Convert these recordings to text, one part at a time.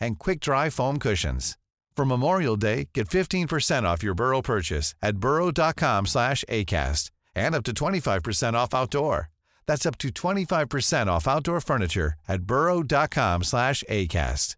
and quick-dry foam cushions. For Memorial Day, get 15% off your Burrow purchase at burrow.com slash ACAST and up to 25% off outdoor. That's up to 25% off outdoor furniture at burrow.com slash ACAST.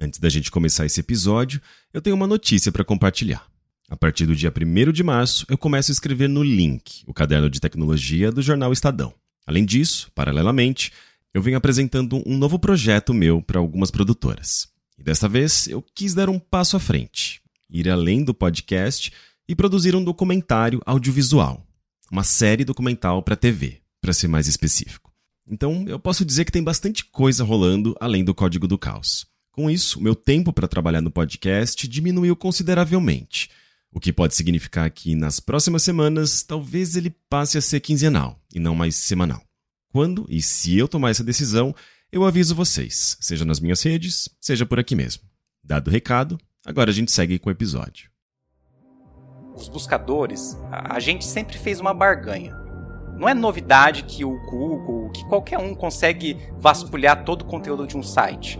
Antes da gente começar esse episódio, eu tenho uma notícia para compartilhar. A partir do dia 1 de março, eu começo a escrever no Link, o caderno de tecnologia do jornal Estadão. Além disso, paralelamente, eu venho apresentando um novo projeto meu para algumas produtoras. E dessa vez eu quis dar um passo à frente, ir além do podcast e produzir um documentário audiovisual, uma série documental para TV, para ser mais específico. Então eu posso dizer que tem bastante coisa rolando além do código do caos. Com isso, meu tempo para trabalhar no podcast diminuiu consideravelmente, o que pode significar que nas próximas semanas talvez ele passe a ser quinzenal e não mais semanal. Quando e se eu tomar essa decisão, eu aviso vocês, seja nas minhas redes, seja por aqui mesmo. Dado o recado, agora a gente segue com o episódio. Os buscadores, a gente sempre fez uma barganha. Não é novidade que o Google, que qualquer um consegue vasculhar todo o conteúdo de um site.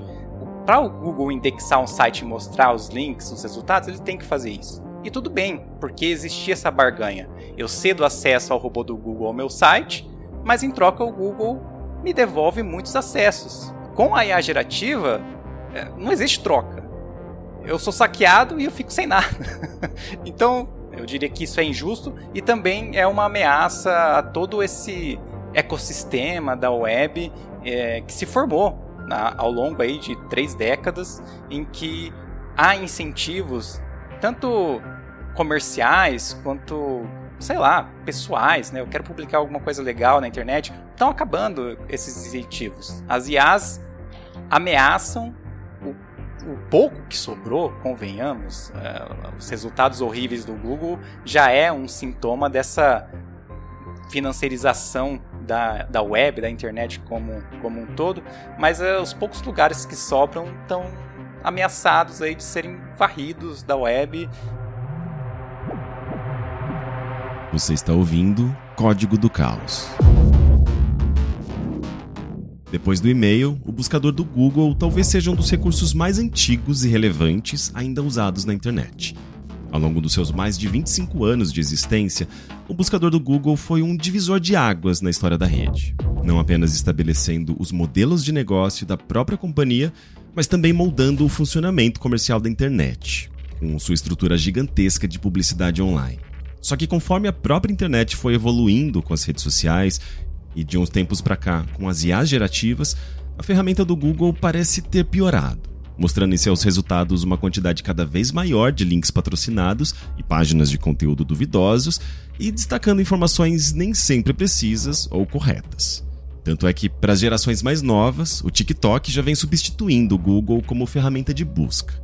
Para o Google indexar um site e mostrar os links, os resultados, ele tem que fazer isso. E tudo bem, porque existia essa barganha. Eu cedo acesso ao robô do Google ao meu site, mas em troca o Google me devolve muitos acessos. Com a IA gerativa, é, não existe troca. Eu sou saqueado e eu fico sem nada. então, eu diria que isso é injusto e também é uma ameaça a todo esse ecossistema da web é, que se formou na, ao longo aí de três décadas, em que há incentivos tanto comerciais quanto, sei lá, pessoais, né? Eu quero publicar alguma coisa legal na internet. Estão acabando esses incentivos. As IAs ameaçam o, o pouco que sobrou, convenhamos. É, os resultados horríveis do Google já é um sintoma dessa financiarização da, da web, da internet como, como um todo, mas é, os poucos lugares que sobram estão ameaçados aí de serem varridos da web. Você está ouvindo Código do Caos. Depois do e-mail, o buscador do Google talvez seja um dos recursos mais antigos e relevantes ainda usados na internet. Ao longo dos seus mais de 25 anos de existência, o buscador do Google foi um divisor de águas na história da rede, não apenas estabelecendo os modelos de negócio da própria companhia, mas também moldando o funcionamento comercial da internet, com sua estrutura gigantesca de publicidade online. Só que conforme a própria internet foi evoluindo com as redes sociais e de uns tempos para cá com as IAs gerativas, a ferramenta do Google parece ter piorado, mostrando em seus resultados uma quantidade cada vez maior de links patrocinados e páginas de conteúdo duvidosos e destacando informações nem sempre precisas ou corretas. Tanto é que, para as gerações mais novas, o TikTok já vem substituindo o Google como ferramenta de busca.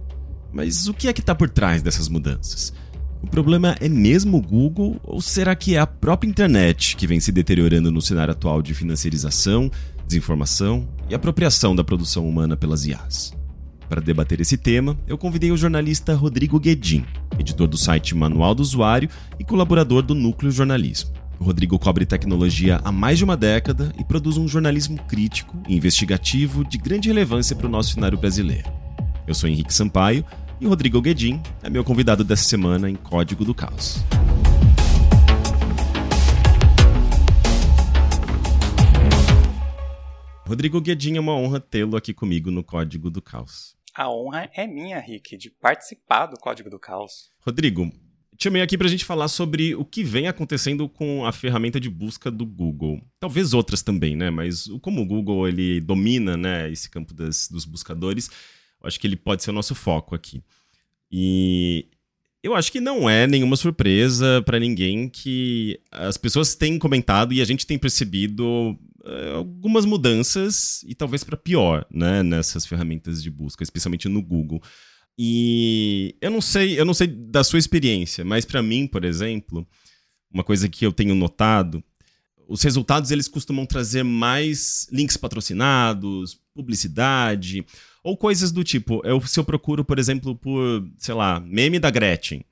Mas o que é que está por trás dessas mudanças? O problema é mesmo o Google ou será que é a própria internet que vem se deteriorando no cenário atual de financiarização, desinformação e apropriação da produção humana pelas IAs? Para debater esse tema, eu convidei o jornalista Rodrigo Guedin, editor do site Manual do Usuário e colaborador do Núcleo Jornalismo. O Rodrigo cobre tecnologia há mais de uma década e produz um jornalismo crítico e investigativo de grande relevância para o nosso cenário brasileiro. Eu sou Henrique Sampaio e Rodrigo Guedin é meu convidado dessa semana em Código do Caos. Rodrigo Guedin, é uma honra tê-lo aqui comigo no Código do Caos. A honra é minha, Rick, de participar do Código do Caos. Rodrigo, chamei aqui para a gente falar sobre o que vem acontecendo com a ferramenta de busca do Google. Talvez outras também, né? Mas como o Google ele domina né, esse campo das, dos buscadores, eu acho que ele pode ser o nosso foco aqui. E eu acho que não é nenhuma surpresa para ninguém que as pessoas têm comentado e a gente tem percebido uh, algumas mudanças e talvez para pior, né, nessas ferramentas de busca, especialmente no Google. E eu não sei, eu não sei da sua experiência, mas para mim, por exemplo, uma coisa que eu tenho notado, os resultados eles costumam trazer mais links patrocinados, publicidade ou coisas do tipo. Eu, se eu procuro, por exemplo, por, sei lá, meme da Gretchen,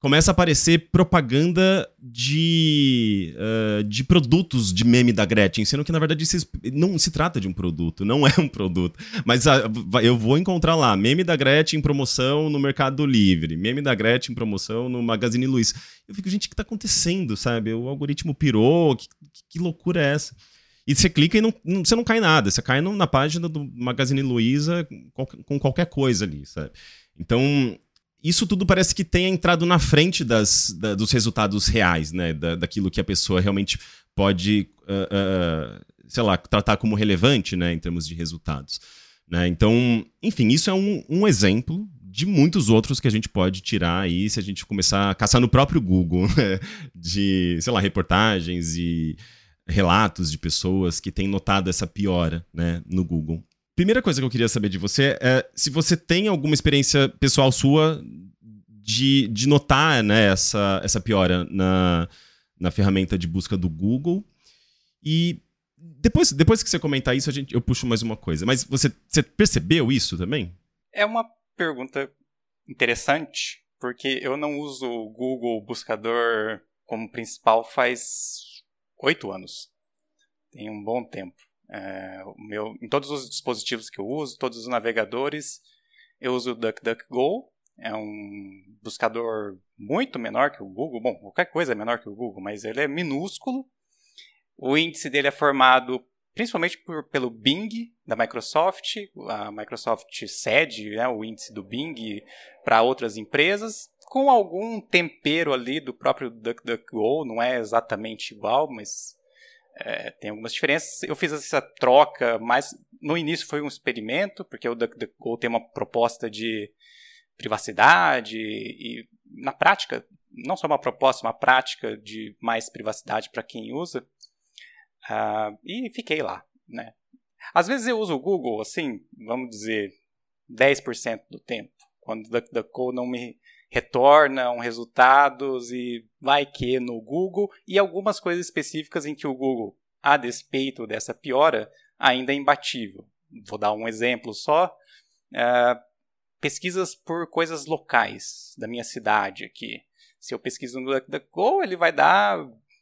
começa a aparecer propaganda de, uh, de produtos de meme da Gretchen, sendo que na verdade não se trata de um produto, não é um produto. Mas uh, eu vou encontrar lá meme da Gretchen em promoção no Mercado Livre, meme da Gretchen em promoção no Magazine Luiza. Eu fico, gente, o que está acontecendo, sabe? O algoritmo pirou, que, que loucura é essa? E você clica e não, não, você não cai nada, você cai no, na página do Magazine Luiza com, com qualquer coisa ali, sabe? Então, isso tudo parece que tem entrado na frente das, da, dos resultados reais, né? Da, daquilo que a pessoa realmente pode, uh, uh, sei lá, tratar como relevante, né? Em termos de resultados. Né? Então, enfim, isso é um, um exemplo de muitos outros que a gente pode tirar aí se a gente começar a caçar no próprio Google, né? de, sei lá, reportagens e relatos de pessoas que têm notado essa piora, né, no Google. Primeira coisa que eu queria saber de você é se você tem alguma experiência pessoal sua de, de notar né, essa, essa piora na, na ferramenta de busca do Google. E depois, depois que você comentar isso, a gente, eu puxo mais uma coisa. Mas você, você percebeu isso também? É uma pergunta interessante, porque eu não uso o Google Buscador como principal faz oito anos. Tem um bom tempo. É, o meu, em todos os dispositivos que eu uso, todos os navegadores, eu uso o DuckDuckGo. É um buscador muito menor que o Google. Bom, qualquer coisa é menor que o Google, mas ele é minúsculo. O índice dele é formado principalmente por, pelo Bing da Microsoft. A Microsoft cede né, o índice do Bing para outras empresas, com algum tempero ali do próprio DuckDuckGo. Não é exatamente igual, mas é, tem algumas diferenças. Eu fiz essa troca, mas no início foi um experimento, porque o DuckDuckGo tem uma proposta de privacidade e, na prática, não só uma proposta, uma prática de mais privacidade para quem usa. Uh, e fiquei lá, né? Às vezes eu uso o Google, assim, vamos dizer, 10% do tempo, quando o DuckDuckGo não me retornam resultados e vai que no Google e algumas coisas específicas em que o Google, a despeito dessa piora, ainda é imbatível. Vou dar um exemplo só. Uh, pesquisas por coisas locais da minha cidade aqui. Se eu pesquiso no DuckDuckGo, ele vai dar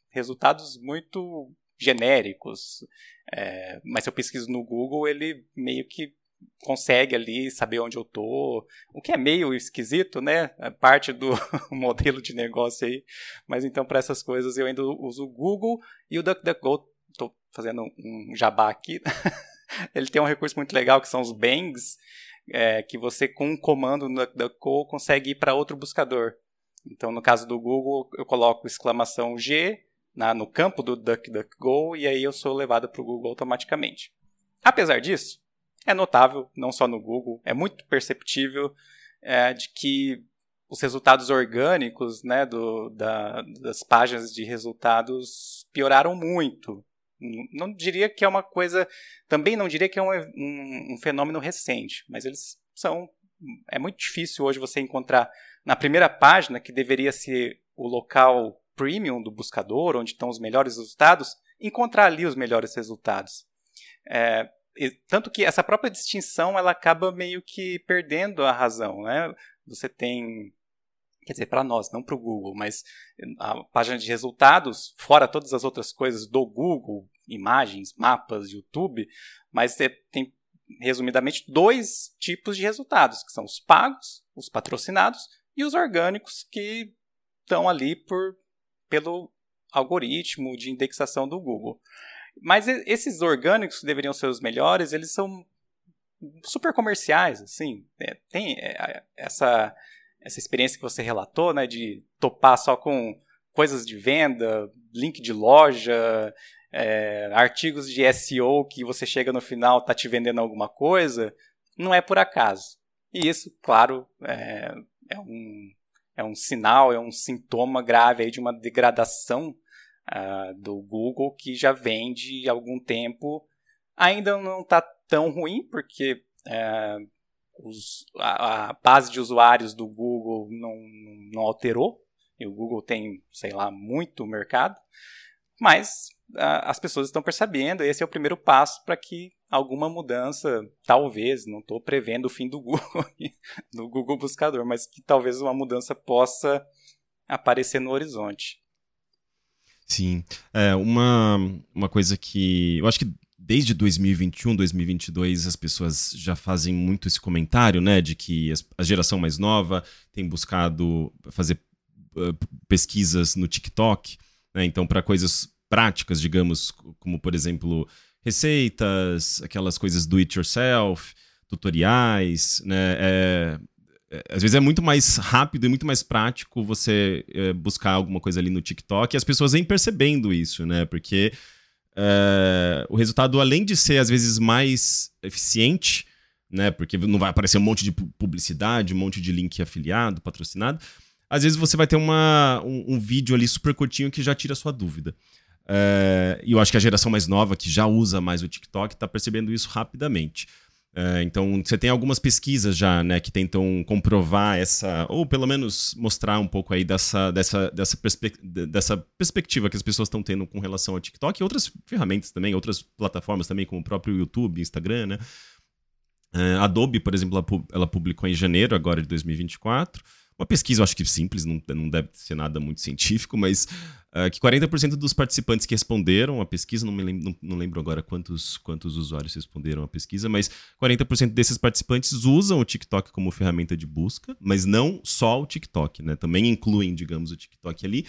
resultados muito genéricos. É, mas se eu pesquiso no Google, ele meio que consegue ali saber onde eu tô, o que é meio esquisito, né? É parte do modelo de negócio aí. Mas então para essas coisas eu ainda uso o Google e o DuckDuckGo. Estou fazendo um jabá aqui. Ele tem um recurso muito legal que são os bangs, é, que você com um comando no DuckDuckGo consegue ir para outro buscador. Então no caso do Google eu coloco exclamação G na, no campo do DuckDuckGo e aí eu sou levado para o Google automaticamente. Apesar disso, é notável, não só no Google, é muito perceptível é, de que os resultados orgânicos né, do, da, das páginas de resultados pioraram muito. Não diria que é uma coisa. Também não diria que é um, um, um fenômeno recente, mas eles são. É muito difícil hoje você encontrar na primeira página, que deveria ser o local premium do buscador, onde estão os melhores resultados, encontrar ali os melhores resultados. É, tanto que essa própria distinção ela acaba meio que perdendo a razão, né? Você tem quer dizer, para nós, não para o Google, mas a página de resultados, fora todas as outras coisas do Google, imagens, mapas, YouTube, mas tem resumidamente dois tipos de resultados, que são os pagos, os patrocinados e os orgânicos que estão ali por pelo algoritmo de indexação do Google. Mas esses orgânicos que deveriam ser os melhores, eles são super comerciais, assim. É, tem é, essa essa experiência que você relatou, né, de topar só com coisas de venda, link de loja, é, artigos de SEO que você chega no final tá te vendendo alguma coisa, não é por acaso. E isso, claro, é, é um, é um sinal, é um sintoma grave aí de uma degradação uh, do Google que já vem de algum tempo. Ainda não está tão ruim, porque uh, os, a, a, base de usuários do Google não, não alterou, e o Google tem, sei lá, muito mercado, mas as pessoas estão percebendo, esse é o primeiro passo para que alguma mudança, talvez, não estou prevendo o fim do Google, do Google Buscador, mas que talvez uma mudança possa aparecer no horizonte. Sim, é uma, uma coisa que eu acho que desde 2021, 2022, as pessoas já fazem muito esse comentário, né, de que a geração mais nova tem buscado fazer uh, pesquisas no TikTok, né, então para coisas práticas, digamos, como por exemplo receitas, aquelas coisas do it yourself, tutoriais, né, é, às vezes é muito mais rápido e muito mais prático você é, buscar alguma coisa ali no TikTok e as pessoas vêm percebendo isso, né? Porque é, o resultado, além de ser às vezes mais eficiente, né? Porque não vai aparecer um monte de publicidade, um monte de link afiliado, patrocinado. Às vezes você vai ter uma, um, um vídeo ali super curtinho que já tira a sua dúvida. É, e eu acho que a geração mais nova, que já usa mais o TikTok, está percebendo isso rapidamente. É, então, você tem algumas pesquisas já, né, que tentam comprovar essa, ou pelo menos mostrar um pouco aí dessa, dessa, dessa, perspe dessa perspectiva que as pessoas estão tendo com relação ao TikTok e outras ferramentas também, outras plataformas também, como o próprio YouTube, Instagram, né. É, Adobe, por exemplo, ela, ela publicou em janeiro agora de 2024 uma pesquisa, eu acho que simples, não, não deve ser nada muito científico, mas uh, que 40% dos participantes que responderam a pesquisa, não, me lembro, não, não, lembro agora quantos, quantos usuários responderam a pesquisa, mas 40% desses participantes usam o TikTok como ferramenta de busca, mas não só o TikTok, né? Também incluem, digamos, o TikTok ali.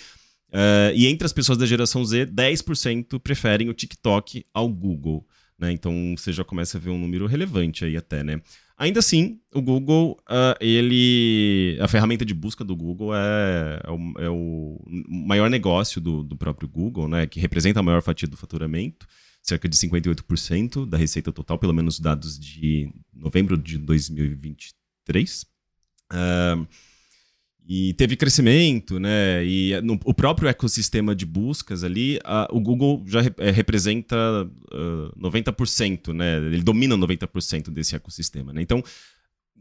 Uh, e entre as pessoas da geração Z, 10% preferem o TikTok ao Google. Né? Então você já começa a ver um número relevante aí até, né? Ainda assim, o Google, uh, ele. A ferramenta de busca do Google é, é, o, é o, maior negócio do, do, próprio Google, né? Que representa a maior fatia do faturamento, cerca de 58% da receita total, pelo menos dados de novembro de 2023. Uh, e teve crescimento, né? E no, o próprio ecossistema de buscas ali, a, o Google já re, é, representa uh, 90%, né? Ele domina 90% desse ecossistema, né? Então,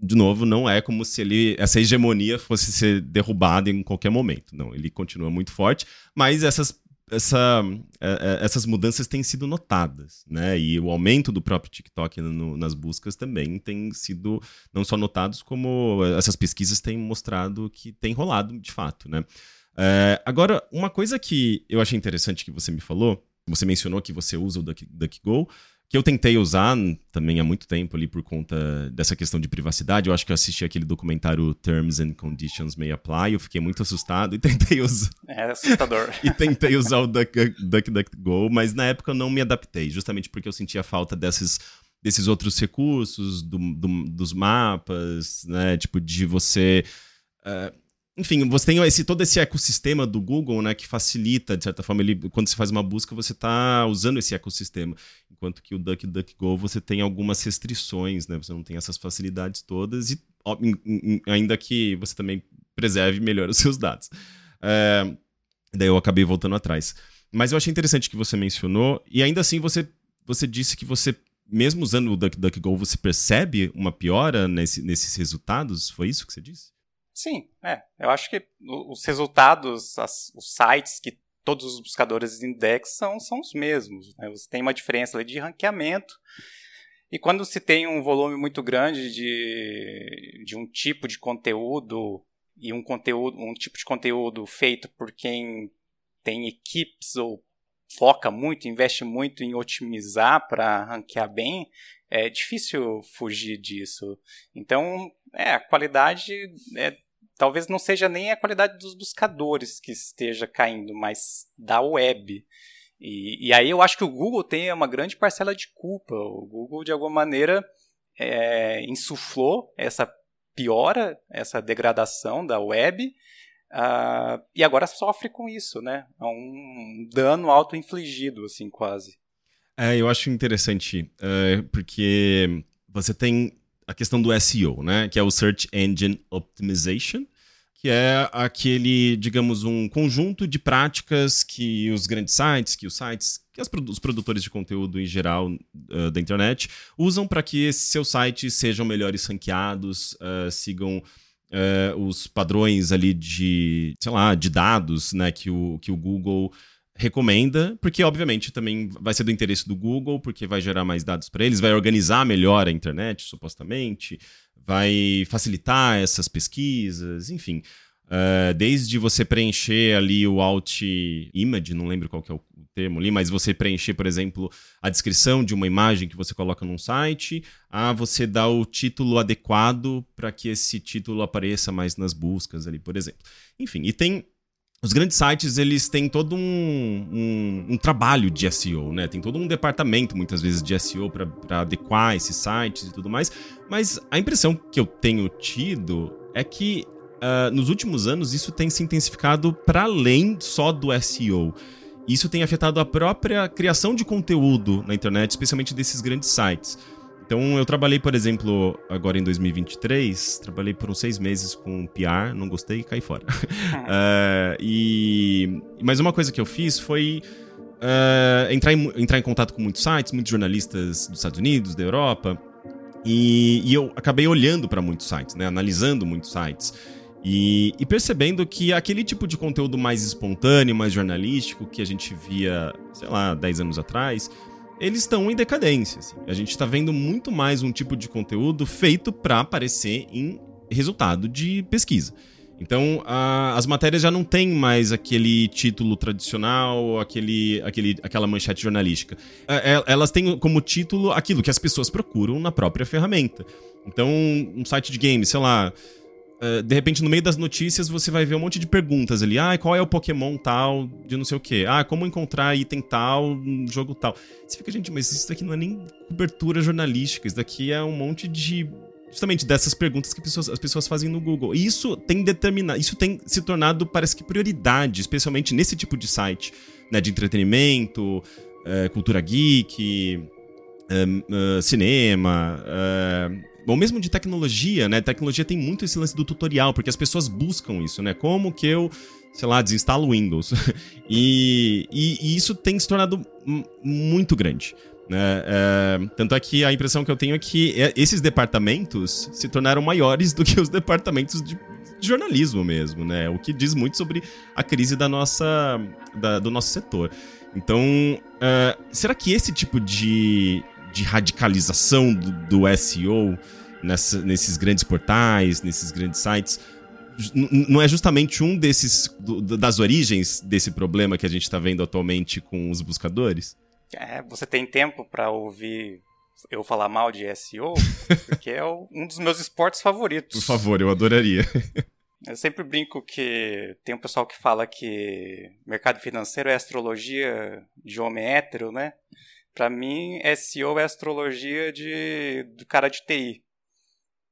de novo, não é como se ele, essa hegemonia fosse ser derrubada em qualquer momento. Não, ele continua muito forte, mas essas essa, é, é, essas mudanças têm sido notadas, né? E o aumento do próprio TikTok no, nas buscas também tem sido não só notados, como essas pesquisas têm mostrado que tem rolado de fato, né? É, agora, uma coisa que eu achei interessante que você me falou, você mencionou que você usa o DuckDuckGo, que eu tentei usar também há muito tempo ali por conta dessa questão de privacidade. Eu acho que eu assisti aquele documentário Terms and Conditions May Apply, eu fiquei muito assustado e tentei usar. É assustador. e tentei usar o DuckDuckGo, mas na época eu não me adaptei, justamente porque eu sentia falta desses desses outros recursos, do, do, dos mapas, né? Tipo, de você. Uh, enfim, você tem esse, todo esse ecossistema do Google, né, que facilita, de certa forma, ele, quando você faz uma busca, você está usando esse ecossistema. Enquanto que o DuckDuckGo, você tem algumas restrições, né, você não tem essas facilidades todas, e ó, ainda que você também preserve melhor os seus dados. É, daí eu acabei voltando atrás. Mas eu achei interessante que você mencionou, e ainda assim você, você disse que você, mesmo usando o DuckDuckGo, você percebe uma piora nesse, nesses resultados? Foi isso que você disse? Sim, é. Eu acho que os resultados, as, os sites que todos os buscadores indexam são os mesmos. Né? Você tem uma diferença de ranqueamento. E quando se tem um volume muito grande de, de um tipo de conteúdo e um conteúdo, um tipo de conteúdo feito por quem tem equipes ou foca muito, investe muito em otimizar para ranquear bem, é difícil fugir disso. Então, é, a qualidade é, talvez não seja nem a qualidade dos buscadores que esteja caindo, mas da web. E, e aí eu acho que o Google tem uma grande parcela de culpa. O Google, de alguma maneira, é, insuflou essa piora, essa degradação da web, uh, e agora sofre com isso, né? É um dano auto-infligido, assim, quase. É, eu acho interessante, uh, porque você tem a questão do SEO, né? Que é o Search Engine Optimization, que é aquele, digamos, um conjunto de práticas que os grandes sites, que os sites, que os produtores de conteúdo em geral uh, da internet usam para que seus sites sejam melhores ranqueados, uh, sigam uh, os padrões ali de, sei lá, de dados, né, que o, que o Google recomenda, porque obviamente também vai ser do interesse do Google, porque vai gerar mais dados para eles, vai organizar melhor a internet, supostamente, vai facilitar essas pesquisas, enfim. Uh, desde você preencher ali o alt image, não lembro qual que é o termo ali, mas você preencher, por exemplo, a descrição de uma imagem que você coloca num site, a você dar o título adequado para que esse título apareça mais nas buscas ali, por exemplo. Enfim, e tem os grandes sites eles têm todo um, um, um, trabalho de SEO, né? Tem todo um departamento, muitas vezes, de SEO para adequar esses sites e tudo mais. Mas a impressão que eu tenho tido é que uh, nos últimos anos isso tem se intensificado para além só do SEO. Isso tem afetado a própria criação de conteúdo na internet, especialmente desses grandes sites. Então, eu trabalhei, por exemplo, agora em 2023, trabalhei por uns seis meses com PR, não gostei e caí fora. uh, e, mas uma coisa que eu fiz foi uh, entrar, em, entrar em contato com muitos sites, muitos jornalistas dos Estados Unidos, da Europa, e, e eu acabei olhando para muitos sites, né, analisando muitos sites. E, e, percebendo que aquele tipo de conteúdo mais espontâneo, mais jornalístico que a gente via, sei lá, 10 anos atrás, eles estão em decadência. Assim. A gente está vendo muito mais um tipo de conteúdo feito para aparecer em resultado de pesquisa. Então, a, as matérias já não têm mais aquele título tradicional, aquele, aquele, aquela manchete jornalística. É, é, elas têm como título aquilo que as pessoas procuram na própria ferramenta. Então, um site de games, sei lá, Uh, de repente, no meio das notícias, você vai ver um monte de perguntas ali. Ah, qual é o Pokémon tal de não sei o quê? Ah, como encontrar item tal jogo tal? Você fica, gente, mas isso daqui não é nem cobertura jornalística. Isso daqui é um monte de. Justamente dessas perguntas que pessoas, as pessoas fazem no Google. E isso tem determinado. Isso tem se tornado, parece que, prioridade, especialmente nesse tipo de site, né? De entretenimento, uh, cultura geek. Uh, cinema, ou mesmo de tecnologia, né? Tecnologia tem muito esse lance do tutorial, porque as pessoas buscam isso, né? Como que eu, sei lá, desinstalo Windows? e, e, e, isso tem se tornado muito grande. Né? É, tanto é que a impressão que eu tenho é que é, esses departamentos se tornaram maiores do que os departamentos de, de jornalismo mesmo, né? O que diz muito sobre a crise da nossa, da, do nosso setor. Então, uh, será que esse tipo de, de radicalização do, do SEO nessa, nesses grandes portais, nesses grandes sites, não é justamente um desses do, das origens desse problema que a gente está vendo atualmente com os buscadores? É, você tem tempo para ouvir eu falar mal de SEO? Porque é um dos meus esportes favoritos. Por favor, eu adoraria. Eu sempre brinco que tem um pessoal que fala que mercado financeiro é astrologia de homem hétero, né? Para mim, SEO é astrologia de, do cara de TI.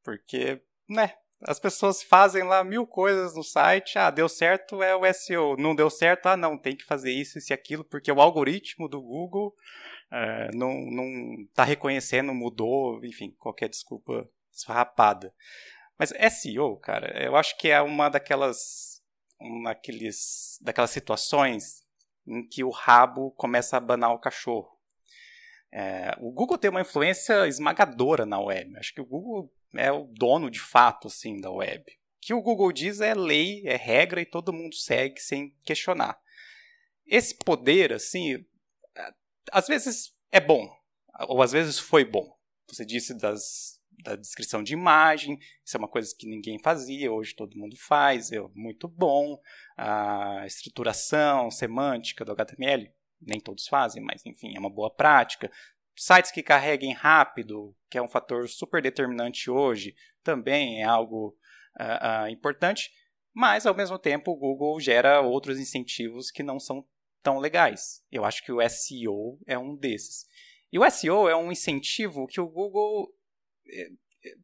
Porque, né, as pessoas fazem lá mil coisas no site, ah, deu certo é o SEO, não deu certo, ah, não, tem que fazer isso, isso e aquilo, porque o algoritmo do Google é, não, não tá reconhecendo, mudou, enfim, qualquer desculpa esfarrapada. Mas SEO, cara, eu acho que é uma daquelas, uma daqueles, daquelas situações em que o rabo começa a abanar o cachorro. É, o Google tem uma influência esmagadora na web. Acho que o Google é o dono de fato assim da web. O que o Google diz é lei, é regra e todo mundo segue sem questionar. Esse poder, assim, às vezes é bom, ou às vezes foi bom. Você disse das, da descrição de imagem, isso é uma coisa que ninguém fazia, hoje todo mundo faz, é muito bom. A estruturação semântica do HTML, nem todos fazem, mas enfim, é uma boa prática. Sites que carreguem rápido, que é um fator super determinante hoje, também é algo uh, uh, importante, mas ao mesmo tempo o Google gera outros incentivos que não são tão legais. Eu acho que o SEO é um desses. E o SEO é um incentivo que o Google é, é,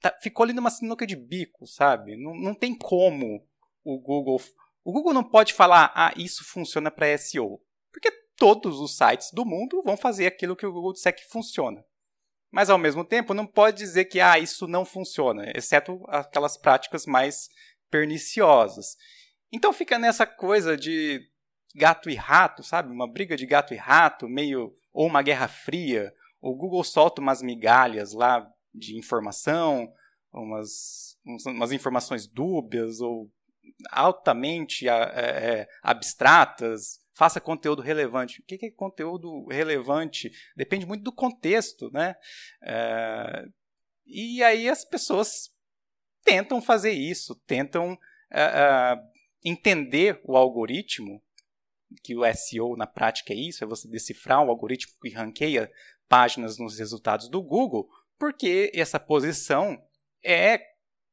tá, ficou ali numa sinuca de bico, sabe? Não, não tem como o Google. O Google não pode falar, ah, isso funciona para SEO. Porque todos os sites do mundo vão fazer aquilo que o Google que funciona. Mas ao mesmo tempo não pode dizer que ah, isso não funciona, exceto aquelas práticas mais perniciosas. Então fica nessa coisa de gato e rato, sabe? Uma briga de gato e rato, meio ou uma guerra fria, o Google solta umas migalhas lá de informação, umas, umas informações dúbias ou altamente é, é, abstratas, faça conteúdo relevante. O que é conteúdo relevante? Depende muito do contexto, né? É, e aí as pessoas tentam fazer isso, tentam é, é entender o algoritmo que o SEO na prática é isso, é você decifrar um algoritmo que ranqueia páginas nos resultados do Google, porque essa posição é,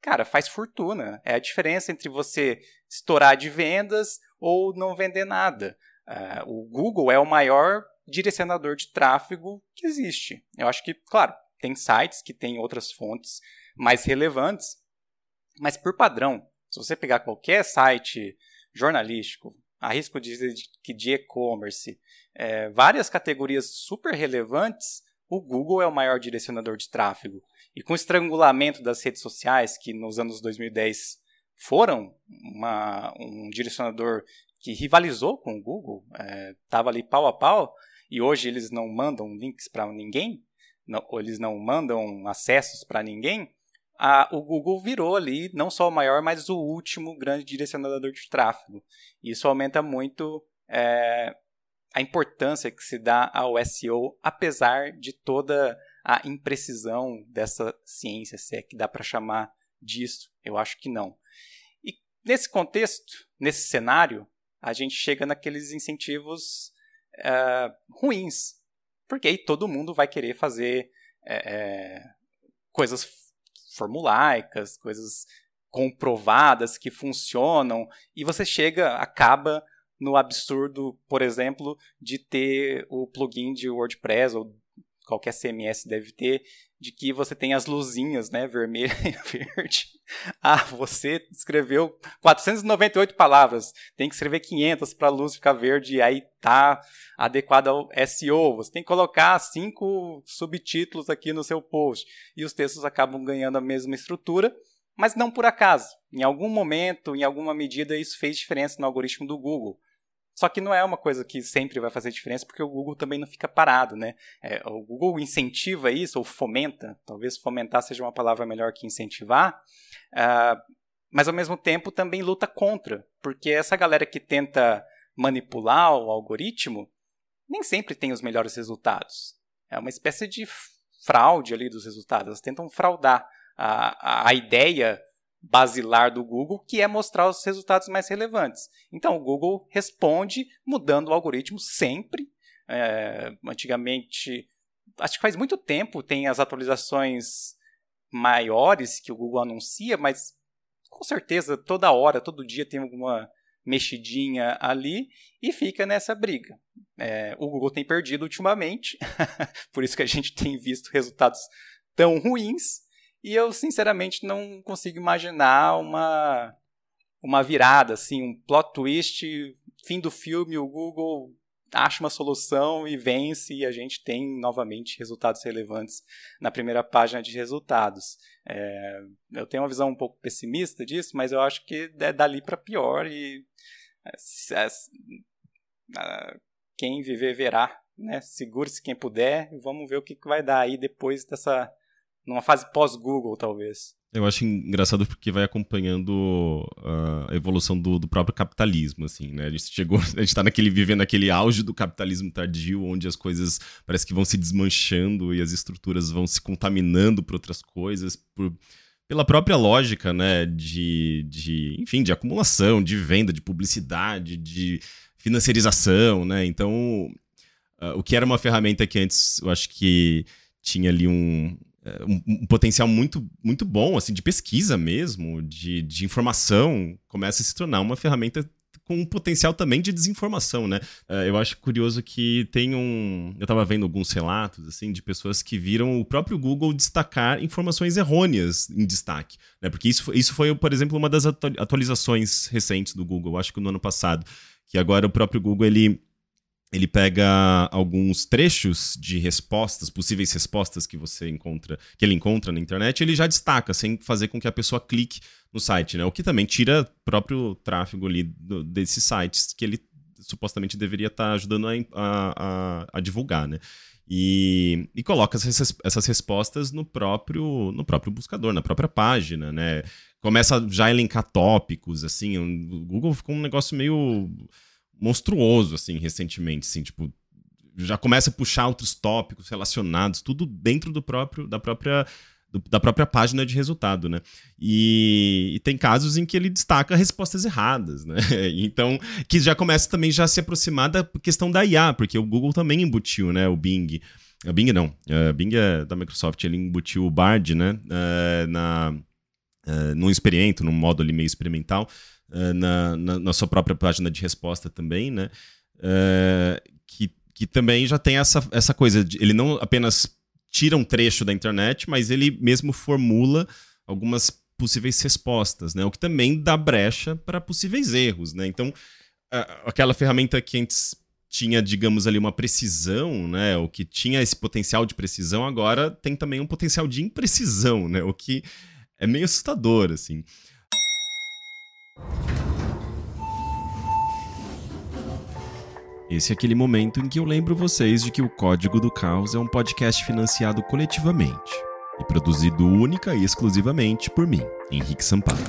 cara, faz fortuna. É a diferença entre você estourar de vendas ou não vender nada. Uh, o Google é o maior direcionador de tráfego que existe. Eu acho que, claro, tem sites que têm outras fontes mais relevantes, mas por padrão, se você pegar qualquer site jornalístico, arrisco dizer que de e-commerce, é, várias categorias super relevantes, o Google é o maior direcionador de tráfego. E com o estrangulamento das redes sociais, que nos anos 2010 foram uma, um direcionador que rivalizou com o Google, estava é, ali pau a pau, e hoje eles não mandam links para ninguém, não, eles não mandam acessos para ninguém, a, o Google virou ali não só o maior, mas o último grande direcionador de tráfego. Isso aumenta muito é, a importância que se dá ao SEO, apesar de toda a imprecisão dessa ciência, se é que dá para chamar disso. Eu acho que não. E nesse contexto, nesse cenário, a gente chega naqueles incentivos é, ruins, porque aí todo mundo vai querer fazer é, é coisas formulaicas, coisas comprovadas que funcionam, e você chega, acaba no absurdo, por exemplo, de ter o plugin de WordPress ou qualquer CMS deve ter, de que você tem as luzinhas, né, vermelha e verde. Ah, você escreveu 498 palavras, tem que escrever 500 para a luz ficar verde e aí tá adequado ao SEO. Você tem que colocar cinco subtítulos aqui no seu post e os textos acabam ganhando a mesma estrutura, mas não por acaso. Em algum momento, em alguma medida, isso fez diferença no algoritmo do Google. Só que não é uma coisa que sempre vai fazer diferença, porque o Google também não fica parado, né? É, o Google incentiva isso, ou fomenta, talvez fomentar seja uma palavra melhor que incentivar, uh, mas ao mesmo tempo também luta contra, porque essa galera que tenta manipular o algoritmo nem sempre tem os melhores resultados. É uma espécie de fraude ali dos resultados, elas tentam fraudar. A, a, a ideia basilar do Google, que é mostrar os resultados mais relevantes. Então, o Google responde mudando o algoritmo sempre. É, antigamente, acho que faz muito tempo tem as atualizações maiores que o Google anuncia, mas com certeza toda hora, todo dia tem alguma mexidinha ali e fica nessa briga. É, o Google tem perdido ultimamente, por isso que a gente tem visto resultados tão ruins, e eu, sinceramente, não consigo imaginar uma, uma virada, assim, um plot twist, fim do filme, o Google acha uma solução e vence e a gente tem novamente resultados relevantes na primeira página de resultados. É, eu tenho uma visão um pouco pessimista disso, mas eu acho que é dali para pior e é, é, quem viver verá. Né? Segure-se quem puder e vamos ver o que, que vai dar aí depois dessa numa fase pós-Google, talvez. Eu acho engraçado porque vai acompanhando a evolução do, do, próprio capitalismo, assim, né? A gente chegou, a gente tá naquele, vivendo aquele auge do capitalismo tardio, onde as coisas parece que vão se desmanchando e as estruturas vão se contaminando por outras coisas, por, pela própria lógica, né, de, de, enfim, de acumulação, de venda, de publicidade, de financiarização, né? Então, uh, o que era uma ferramenta que antes eu acho que tinha ali um um, um, potencial muito, muito bom, assim, de pesquisa mesmo, de, de informação, começa a se tornar uma ferramenta com um potencial também de desinformação, né? Uh, eu acho curioso que tem um. Eu estava vendo alguns relatos, assim, de pessoas que viram o próprio Google destacar informações errôneas em destaque, né? Porque isso, isso foi, por exemplo, uma das atualizações recentes do Google, acho que no ano passado, que agora o próprio Google ele ele pega alguns trechos de respostas, possíveis respostas que você encontra, que ele encontra na internet, e ele já destaca, sem fazer com que a pessoa clique no site, né? O que também tira próprio tráfego ali do, desses sites que ele supostamente deveria estar tá ajudando a, a, a, divulgar, né? E, e coloca essas, essas respostas no próprio, no próprio buscador, na própria página, né? Começa já a elencar tópicos, assim, o Google ficou um negócio meio monstruoso, assim, recentemente, assim, tipo, já começa a puxar outros tópicos relacionados, tudo dentro do próprio, da própria da própria página de resultado, né? E, e, tem casos em que ele destaca respostas erradas, né? Então, que já começa também já a se aproximar da questão da IA, porque o Google também embutiu, né? O Bing. O Bing não. O Bing é da Microsoft, ele embutiu o Bard, né? Uh, na, uh, num experimento, num modo ali meio experimental, na, na, na, sua própria página de resposta também, né? Uh, que, que também já tem essa, essa coisa, de, ele não apenas tira um trecho da internet, mas ele mesmo formula algumas possíveis respostas, né? O que também dá brecha para possíveis erros, né? Então, aquela ferramenta que antes tinha, digamos ali, uma precisão, né? O que tinha esse potencial de precisão, agora tem também um potencial de imprecisão, né? O que é meio assustador, assim. Esse é aquele momento em que eu lembro vocês de que o Código do Caos é um podcast financiado coletivamente e produzido única e exclusivamente por mim, Henrique Sampaio.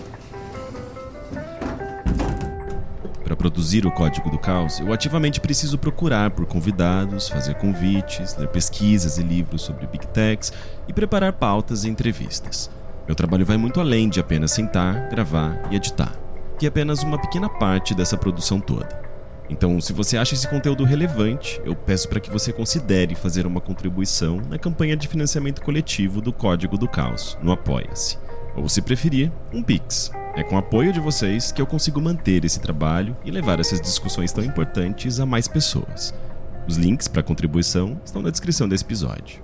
Para produzir o Código do Caos, eu ativamente preciso procurar por convidados, fazer convites, ler pesquisas e livros sobre Big Techs e preparar pautas e entrevistas. Meu trabalho vai muito além de apenas sentar, gravar e editar que é apenas uma pequena parte dessa produção toda. Então, se você acha esse conteúdo relevante, eu peço para que você considere fazer uma contribuição na campanha de financiamento coletivo do Código do Caos, no Apoia-se. Ou, se preferir, um Pix. É com o apoio de vocês que eu consigo manter esse trabalho e levar essas discussões tão importantes a mais pessoas. Os links para contribuição estão na descrição desse episódio.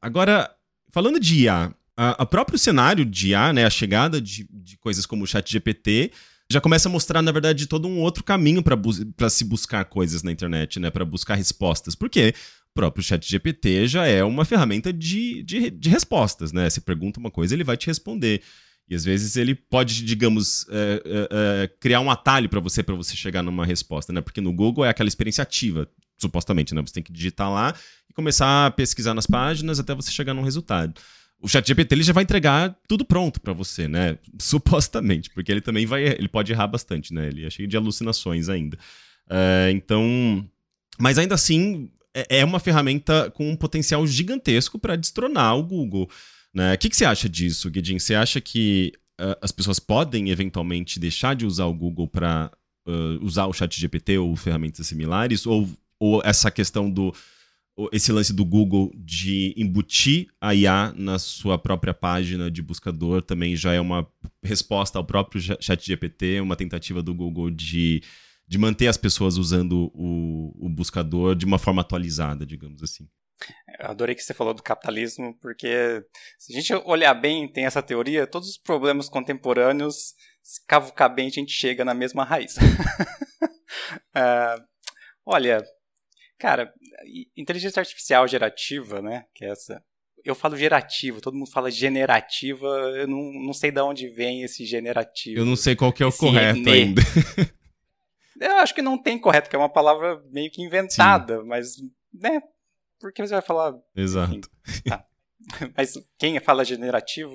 Agora, falando de IA, a próprio cenário de IA, né, a chegada de, de coisas como o chat GPT, já começa a mostrar, na verdade, todo um outro caminho para se buscar coisas na internet, né? Para buscar respostas. Porque o próprio chat GPT já é uma ferramenta de, de, de, respostas, né? Você pergunta uma coisa, ele vai te responder. E às vezes ele pode, digamos, é, é, é, criar um atalho para você, para você chegar numa resposta, né? Porque no Google é aquela experiência ativa, supostamente, né? Você tem que digitar lá e começar a pesquisar nas páginas até você chegar num resultado o ChatGPT ele já vai entregar tudo pronto para você, né? Supostamente, porque ele também vai, ele pode errar bastante, né? Ele é cheio de alucinações ainda. Uh, então, mas ainda assim é, é uma ferramenta com um potencial gigantesco para destronar o Google. Né? O que, que você acha disso, Guedin? Você acha que uh, as pessoas podem eventualmente deixar de usar o Google para uh, usar o ChatGPT ou ferramentas similares? Ou, ou essa questão do esse lance do Google de embutir a IA na sua própria página de buscador também já é uma resposta ao próprio chat GPT, uma tentativa do Google de, de manter as pessoas usando o, o buscador de uma forma atualizada, digamos assim. Eu adorei que você falou do capitalismo, porque se a gente olhar bem, tem essa teoria, todos os problemas contemporâneos, se cavucar bem, a gente chega na mesma raiz. uh, olha, Cara, inteligência artificial gerativa, né? Que é essa. Eu falo gerativo, todo mundo fala generativa, eu não, não sei de onde vem esse generativo. Eu não sei qual que é o correto ainda. eu acho que não tem correto, que é uma palavra meio que inventada, Sim. mas, né? porque você vai falar. Exato. Enfim, tá. Mas quem fala generativo,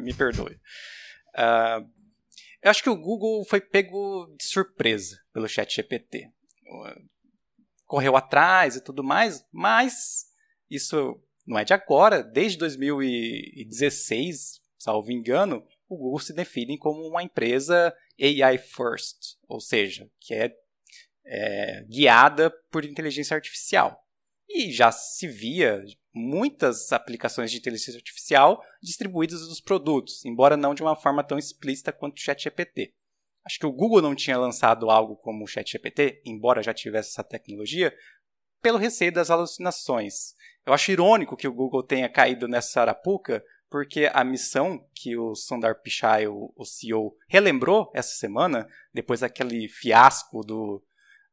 me perdoe. Uh, eu acho que o Google foi pego de surpresa pelo Chat GPT. Correu atrás e tudo mais, mas isso não é de agora. Desde 2016, salvo engano, o Google se define como uma empresa AI first, ou seja, que é, é guiada por inteligência artificial. E já se via muitas aplicações de inteligência artificial distribuídas nos produtos, embora não de uma forma tão explícita quanto o ChatGPT. Acho que o Google não tinha lançado algo como o ChatGPT, embora já tivesse essa tecnologia, pelo receio das alucinações. Eu acho irônico que o Google tenha caído nessa arapuca, porque a missão que o Sundar Pichai, o, o CEO, relembrou essa semana, depois daquele fiasco do,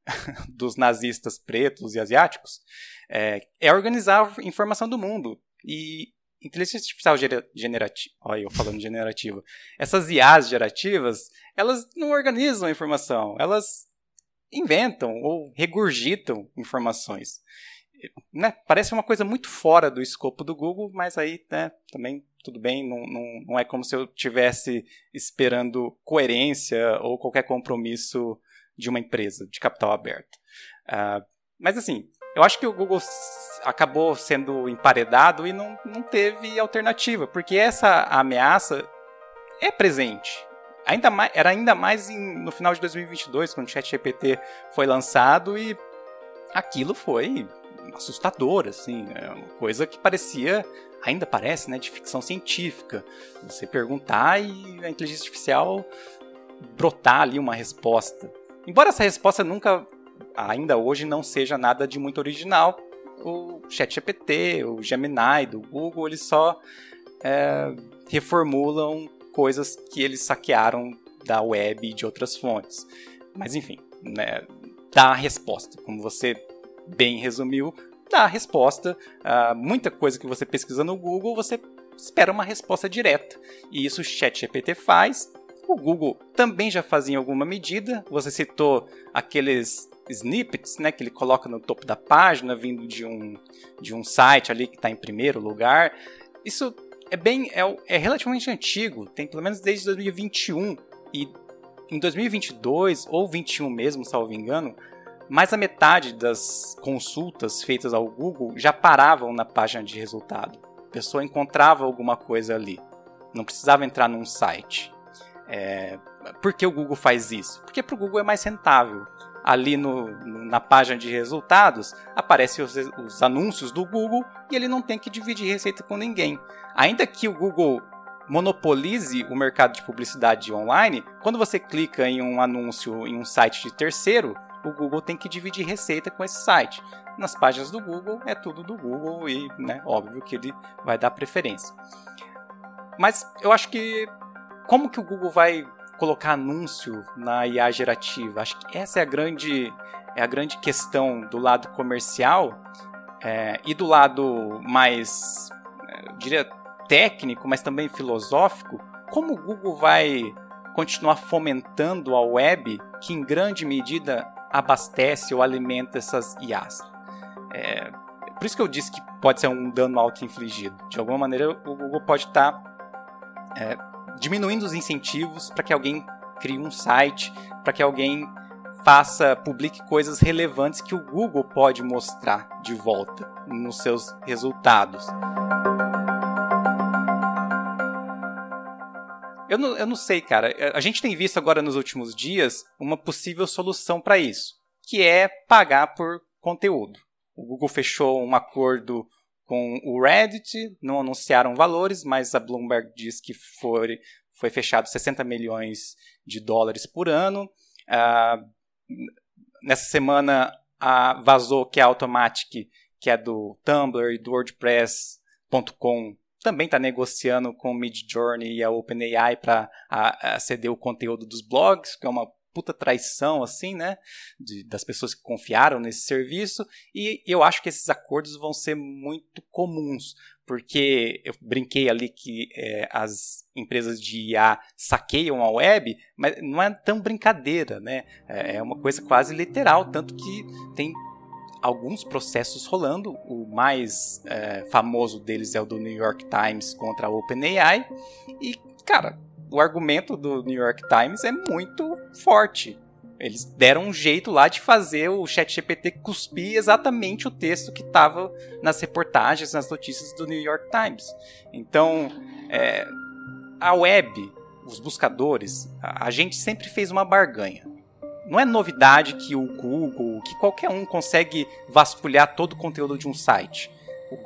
dos nazistas pretos e asiáticos, é, é organizar a informação do mundo. E inteligência artificial generativa, olha eu falando generativa, essas IAs gerativas, elas não organizam a informação, elas inventam ou regurgitam informações. Né? Parece uma coisa muito fora do escopo do Google, mas aí né, também tudo bem, não, não, não é como se eu tivesse esperando coerência ou qualquer compromisso de uma empresa de capital aberto. Uh, mas assim, eu acho que o Google acabou sendo emparedado e não, não teve alternativa, porque essa ameaça é presente. Ainda mais, era ainda mais em, no final de 2022, quando o ChatGPT foi lançado e aquilo foi assustador, assim, é uma coisa que parecia, ainda parece, né, de ficção científica. Você perguntar e a inteligência artificial brotar ali uma resposta. Embora essa resposta nunca ainda hoje não seja nada de muito original. O ChatGPT, o Gemini do Google, eles só é, reformulam coisas que eles saquearam da web e de outras fontes. Mas enfim, né, dá a resposta. Como você bem resumiu, dá a resposta. Uh, muita coisa que você pesquisa no Google, você espera uma resposta direta. E isso o ChatGPT faz. O Google também já fazia em alguma medida. Você citou aqueles snippets, né, que ele coloca no topo da página, vindo de um, de um site ali que está em primeiro lugar. Isso é bem é, é relativamente antigo, tem pelo menos desde 2021 e em 2022 ou 21 mesmo, salvo engano, mais da metade das consultas feitas ao Google já paravam na página de resultado. A pessoa encontrava alguma coisa ali, não precisava entrar num site. É, por que o Google faz isso? Porque para o Google é mais rentável ali no, na página de resultados, aparecem os, os anúncios do Google e ele não tem que dividir receita com ninguém. Ainda que o Google monopolize o mercado de publicidade online, quando você clica em um anúncio em um site de terceiro, o Google tem que dividir receita com esse site. Nas páginas do Google é tudo do Google e, né, óbvio que ele vai dar preferência. Mas eu acho que como que o Google vai colocar anúncio na IA gerativa. Acho que essa é a grande, é a grande questão do lado comercial é, e do lado mais, é, eu diria, técnico, mas também filosófico. Como o Google vai continuar fomentando a web que, em grande medida, abastece ou alimenta essas IAs? É, por isso que eu disse que pode ser um dano auto-infligido. De alguma maneira, o Google pode estar tá, é, diminuindo os incentivos para que alguém crie um site, para que alguém faça, publique coisas relevantes que o Google pode mostrar de volta nos seus resultados. Eu não, eu não sei, cara. A gente tem visto agora nos últimos dias uma possível solução para isso, que é pagar por conteúdo. O Google fechou um acordo com o Reddit, não anunciaram valores, mas a Bloomberg diz que foi, foi fechado 60 milhões de dólares por ano. Uh, nessa semana uh, vazou que a Automatic, que é do Tumblr e do WordPress.com, também está negociando com o Midjourney e a OpenAI para aceder o conteúdo dos blogs, que é uma puta traição, assim, né? De, das pessoas que confiaram nesse serviço. E eu acho que esses acordos vão ser muito comuns, porque eu brinquei ali que é, as empresas de IA saqueiam a web, mas não é tão brincadeira, né? É, é uma coisa quase literal, tanto que tem alguns processos rolando. O mais é, famoso deles é o do New York Times contra a OpenAI. E, cara, o argumento do New York Times é muito forte. Eles deram um jeito lá de fazer o ChatGPT cuspir exatamente o texto que estava nas reportagens, nas notícias do New York Times. Então, é, a web, os buscadores, a, a gente sempre fez uma barganha. Não é novidade que o Google, que qualquer um consegue vasculhar todo o conteúdo de um site.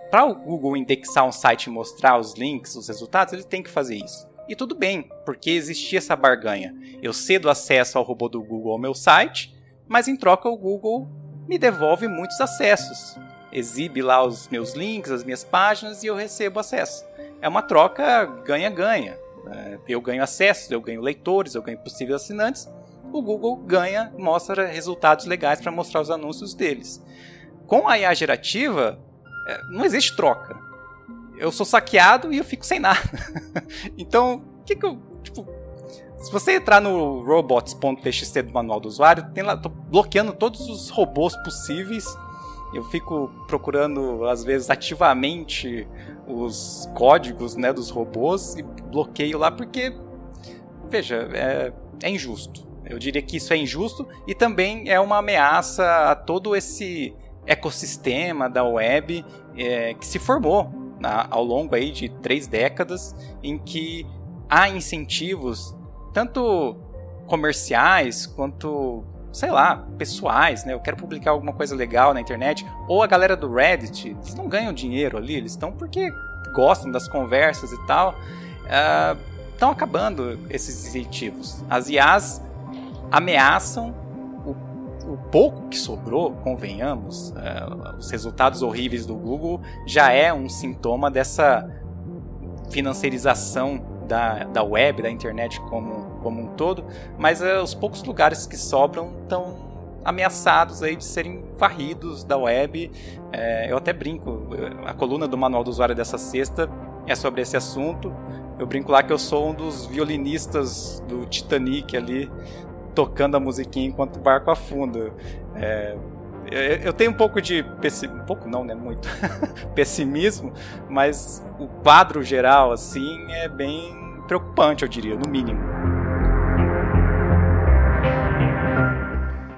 Para o Google indexar um site e mostrar os links, os resultados, ele tem que fazer isso. E tudo bem, porque existia essa barganha. Eu cedo acesso ao robô do Google ao meu site, mas em troca o Google me devolve muitos acessos. Exibe lá os meus links, as minhas páginas e eu recebo acesso. É uma troca ganha-ganha. É, eu ganho acesso, eu ganho leitores, eu ganho possíveis assinantes. O Google ganha, mostra resultados legais para mostrar os anúncios deles. Com a IA gerativa, é, não existe troca. Eu sou saqueado e eu fico sem nada. então, o que, que eu. Tipo, se você entrar no robots.txt do manual do usuário, tem lá, tô bloqueando todos os robôs possíveis. Eu fico procurando, às vezes, ativamente os códigos né, dos robôs e bloqueio lá porque, veja, é, é injusto. Eu diria que isso é injusto e também é uma ameaça a todo esse ecossistema da web é, que se formou na, ao longo aí de três décadas, em que há incentivos tanto comerciais quanto sei lá, pessoais, né? Eu quero publicar alguma coisa legal na internet. Ou a galera do Reddit, eles não ganham dinheiro ali, eles estão porque gostam das conversas e tal. Estão uh, acabando esses incentivos. As IAs ameaçam o, pouco que sobrou, convenhamos, uh, os resultados horríveis do Google já é um sintoma dessa financiarização da, da web, da internet como, como um todo, mas uh, os poucos lugares que sobram estão ameaçados aí de serem varridos da web. É, eu até brinco, a coluna do Manual do Usuário dessa sexta é sobre esse assunto. Eu brinco lá que eu sou um dos violinistas do Titanic ali, tocando a musiquinha enquanto o barco afunda. É, eu tenho um pouco de pessimismo, um pouco não, né, muito pessimismo, mas o quadro geral assim é bem preocupante, eu diria, no mínimo.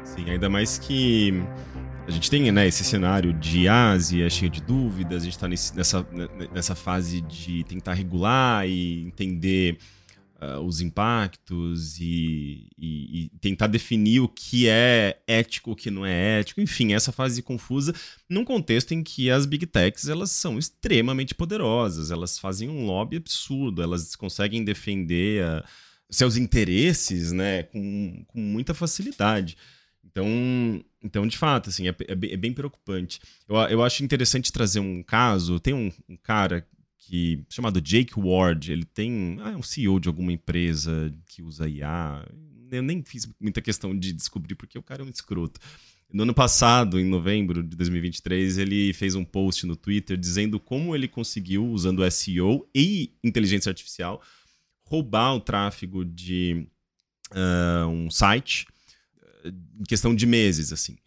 Sim, ainda mais que a gente tem né, esse cenário de Ásia cheio de dúvidas, a gente está nessa, nessa fase de tentar regular e entender uh, os impactos e, e, e, tentar definir o que é ético, o que não é ético, enfim, essa fase confusa num contexto em que as big techs elas são extremamente poderosas, elas fazem um lobby absurdo, elas conseguem defender uh, seus interesses né, com, com muita facilidade. Então, então, de fato, assim, é, é, é bem preocupante. Eu, eu acho interessante trazer um caso. Tem um, um cara que chamado Jake Ward, ele tem ah, é um CEO de alguma empresa que usa IA. Eu nem fiz muita questão de descobrir porque o cara é um escroto. No ano passado, em novembro de 2023, ele fez um post no Twitter dizendo como ele conseguiu, usando SEO e inteligência artificial, roubar o tráfego de uh, um site em questão de meses, assim.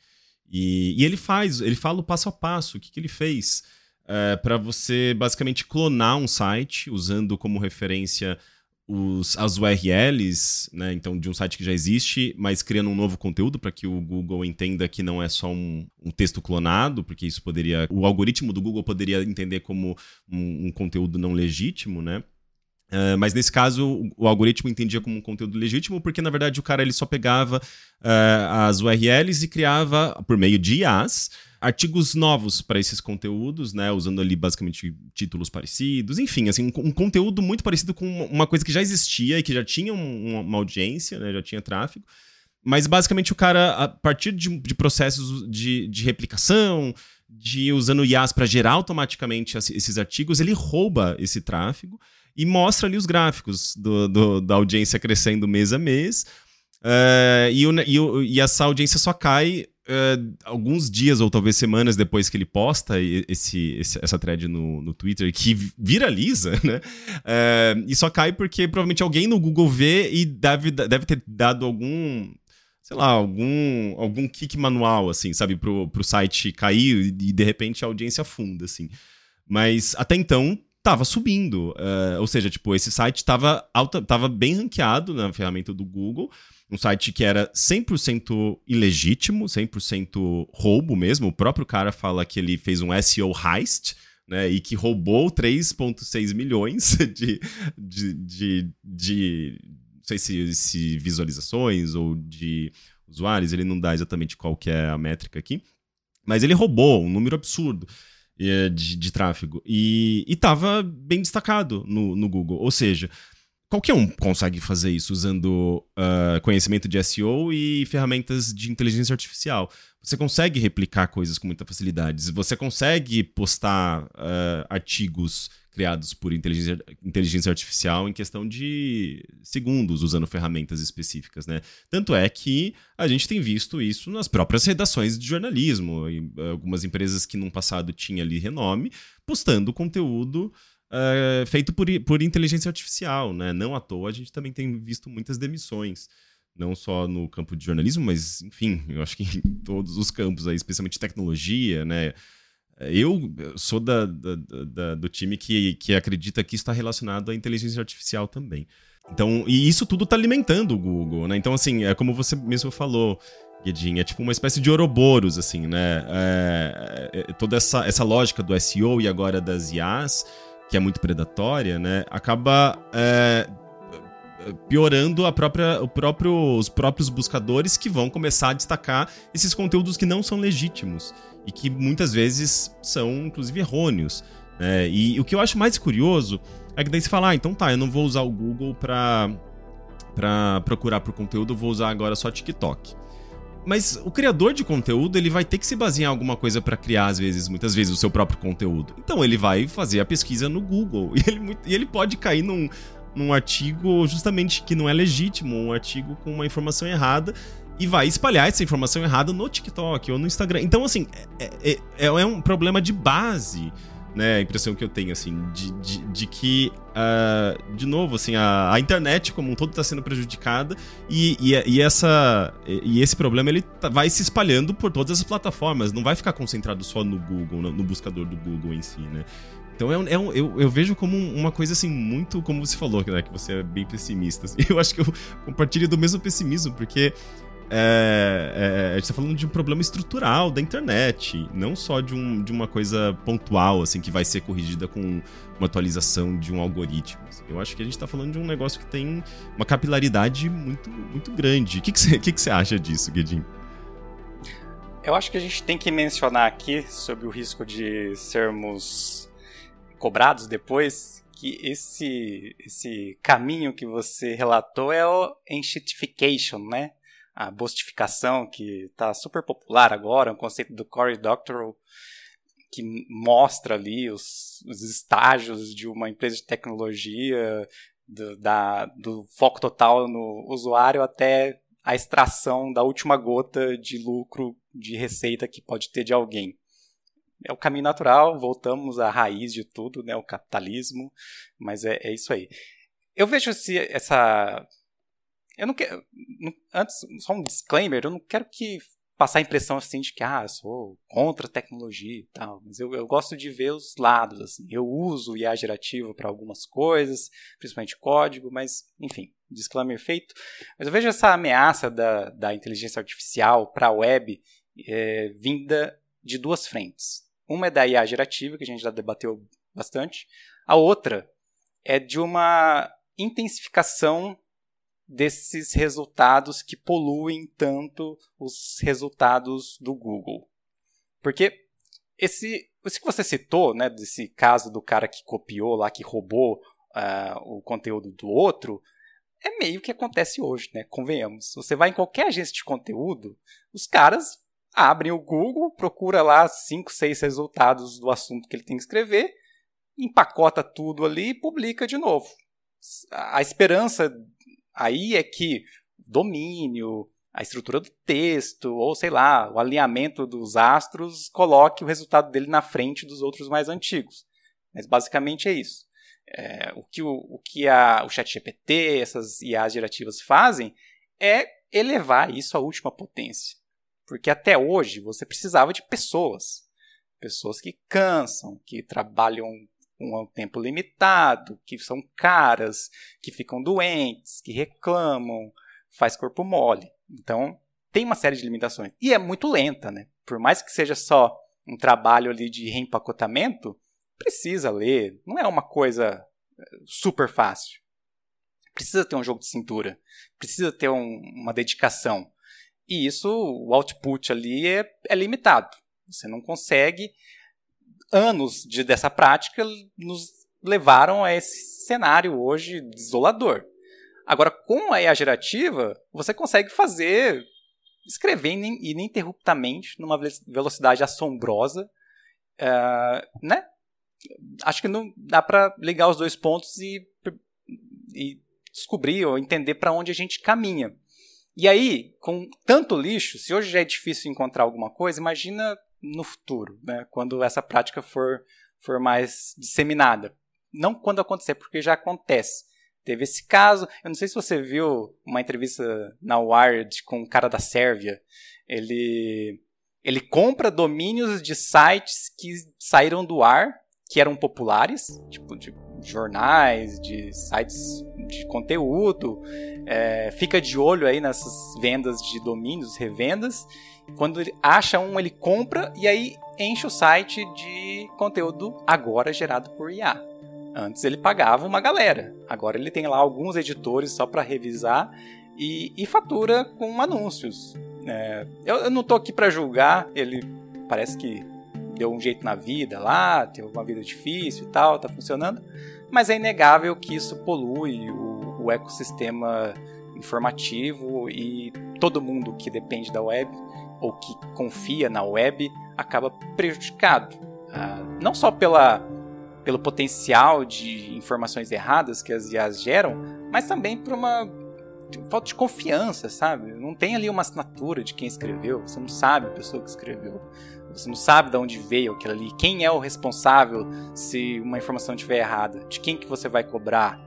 E, e, ele faz, ele fala o passo a passo, o que, que ele fez é, para você basicamente clonar um site usando como referência os, as URLs, né, então de um site que já existe, mas criando um novo conteúdo para que o Google entenda que não é só um, um, texto clonado, porque isso poderia, o algoritmo do Google poderia entender como um, um conteúdo não legítimo, né? Uh, mas nesse caso, o algoritmo entendia como um conteúdo legítimo, porque na verdade o cara ele só pegava uh, as URLs e criava, por meio de IAs, artigos novos para esses conteúdos, né? Usando ali basicamente títulos parecidos, enfim, assim, um, um, conteúdo muito parecido com uma coisa que já existia e que já tinha um, uma audiência, né? Já tinha tráfego. Mas basicamente o cara, a partir de, de processos de, de replicação, de usando IAs para gerar automaticamente esses artigos, ele rouba esse tráfego e mostra ali os gráficos do, do, da audiência crescendo mês a mês. Uh, e, o, e, o, e, essa audiência só cai uh, alguns dias ou talvez semanas depois que ele posta esse, esse essa thread no, no Twitter, que viraliza, né? Uh, e só cai porque provavelmente alguém no Google vê e deve, deve ter dado algum sei lá, algum, algum kick manual, assim, sabe, pro, pro site cair e de repente a audiência afunda, assim. Mas até então tava subindo. Uh, ou seja, tipo, esse site tava, alta, tava bem ranqueado na ferramenta do Google. Um site que era 100% ilegítimo, 100% roubo mesmo. O próprio cara fala que ele fez um SEO heist, né, e que roubou 3,6 milhões de, de, de, de, não sei se, se visualizações ou de usuários, ele não dá exatamente qual que é a métrica aqui, mas ele roubou um número absurdo de, de tráfego e estava bem destacado no, no Google, ou seja, qualquer um consegue fazer isso usando uh, conhecimento de SEO e ferramentas de inteligência artificial. Você consegue replicar coisas com muita facilidade. Você consegue postar uh, artigos criados por inteligência, inteligência artificial em questão de segundos, usando ferramentas específicas, né? Tanto é que a gente tem visto isso nas próprias redações de jornalismo. Algumas empresas que no passado tinham ali renome, postando conteúdo uh, feito por, por inteligência artificial, né? Não à toa a gente também tem visto muitas demissões, não só no campo de jornalismo, mas, enfim, eu acho que em todos os campos, aí, especialmente tecnologia, né? Eu sou da, da, da, do time que, que acredita que está relacionado à inteligência artificial também. Então, e isso tudo está alimentando o Google, né? Então, assim, é como você mesmo falou, Guedinho, é tipo uma espécie de Ouroboros, assim, né? É, é, toda essa, essa lógica do SEO e agora das IAs que é muito predatória, né, acaba é, piorando a própria, o próprio, os próprios buscadores que vão começar a destacar esses conteúdos que não são legítimos e que muitas vezes são, inclusive, errôneos. Né? E o que eu acho mais curioso é que daí você fala, ah, então tá, eu não vou usar o Google para para procurar por conteúdo, vou usar agora só TikTok. Mas o criador de conteúdo, ele vai ter que se basear em alguma coisa para criar, às vezes, muitas vezes, o seu próprio conteúdo. Então ele vai fazer a pesquisa no Google. E ele, e ele pode cair num, num artigo justamente que não é legítimo, um artigo com uma informação errada, e vai espalhar essa informação errada no TikTok ou no Instagram. Então, assim, é, é, é, é um problema de base né, a impressão que eu tenho, assim, de, de, de que, uh, de novo, assim, a, a, internet como um todo está sendo prejudicada e, e, e, essa, e esse problema ele tá, vai se espalhando por todas as plataformas, não vai ficar concentrado só no Google, no, no buscador do Google em si, né. Então é um, é um, eu, eu vejo como uma coisa assim, muito como você falou, né, que você é bem pessimista. Assim. Eu acho que eu compartilho do mesmo pessimismo, porque é, é, a gente tá falando de um problema estrutural da internet, não só de, um, de uma coisa pontual, assim, que vai ser corrigida com uma atualização de um algoritmo. Assim. Eu acho que a gente tá falando de um negócio que tem uma capilaridade muito, muito grande. O que, que, você, que, que você acha disso, Guedin? Eu acho que a gente tem que mencionar aqui, sobre o risco de sermos cobrados depois, que esse, esse caminho que você relatou é o enshittification, né? A bostificação, que está super popular agora, um conceito do Cory Doctorow, que mostra ali os, os estágios de uma empresa de tecnologia, do, da, do foco total no usuário até a extração da última gota de lucro, de receita que pode ter de alguém. É o caminho natural, voltamos à raiz de tudo, né, o capitalismo, mas é, é isso aí. Eu vejo esse, essa eu não quero. Antes, só um disclaimer, eu não quero que passar a impressão assim de que ah, eu sou contra a tecnologia e tal, mas eu, eu gosto de ver os lados assim. Eu uso IA gerativo para algumas coisas, principalmente código, mas enfim, disclaimer feito. Mas eu vejo essa ameaça da, da inteligência artificial para a web é, vinda de duas frentes. Uma é da IA gerativa, que a gente já debateu bastante. A outra é de uma intensificação desses resultados que poluem tanto os resultados do Google. Porque esse, esse que você citou, né, desse caso do cara que copiou lá, que roubou uh, o conteúdo do outro, é meio que acontece hoje, né? Convenhamos. Você vai em qualquer agência de conteúdo, os caras abrem o Google, procura lá cinco, seis resultados do assunto que ele tem que escrever, empacota tudo ali e publica de novo. A esperança Aí é que domínio, a estrutura do texto, ou sei lá, o alinhamento dos astros coloque o resultado dele na frente dos outros mais antigos. Mas basicamente é isso. É, o que, o, o, que a, o ChatGPT, essas IAs gerativas fazem é elevar isso à última potência. Porque até hoje você precisava de pessoas. Pessoas que cansam, que trabalham um tempo limitado, que são caras, que ficam doentes, que reclamam, faz corpo mole. Então, tem uma série de limitações. E é muito lenta, né? Por mais que seja só um trabalho ali de reempacotamento, precisa ler. Não é uma coisa eh, super fácil. Precisa ter um jogo de cintura. Precisa ter um, uma dedicação. E isso, o output ali é, é limitado. Você não consegue. Anos de, dessa prática nos levaram a esse cenário hoje desolador. Agora, com a IA gerativa, você consegue fazer, escrever ininterruptamente, numa velocidade assombrosa, uh, né? Acho que não dá para ligar os dois pontos e, e descobrir ou entender para onde a gente caminha. E aí, com tanto lixo, se hoje já é difícil encontrar alguma coisa, imagina no futuro, né? quando essa prática for, for mais disseminada. Não quando acontecer, porque já acontece. Teve esse caso, eu não sei se você viu uma entrevista na Wired com um cara da Sérvia. Ele, ele compra domínios de sites que saíram do ar, que eram populares, tipo de jornais, de sites de conteúdo, é, fica de olho aí nessas vendas de domínios, revendas. Quando ele acha um, ele compra e aí enche o site de conteúdo agora gerado por IA. Antes ele pagava uma galera, agora ele tem lá alguns editores só para revisar e, e, fatura com anúncios. É, eu, eu, não estou aqui para julgar, ele parece que deu um jeito na vida lá, teve uma vida difícil e tal, tá funcionando, mas é inegável que isso polui o, o ecossistema informativo e todo mundo que depende da web ou que confia na web acaba prejudicado. Uh, não só pela, pelo potencial de informações erradas que as IAs geram, mas também por uma falta de confiança, sabe? Não tem ali uma assinatura de quem escreveu, você não sabe a pessoa que escreveu. Você não sabe de onde veio aquilo ali. Quem é o responsável se uma informação estiver errada? De quem que você vai cobrar?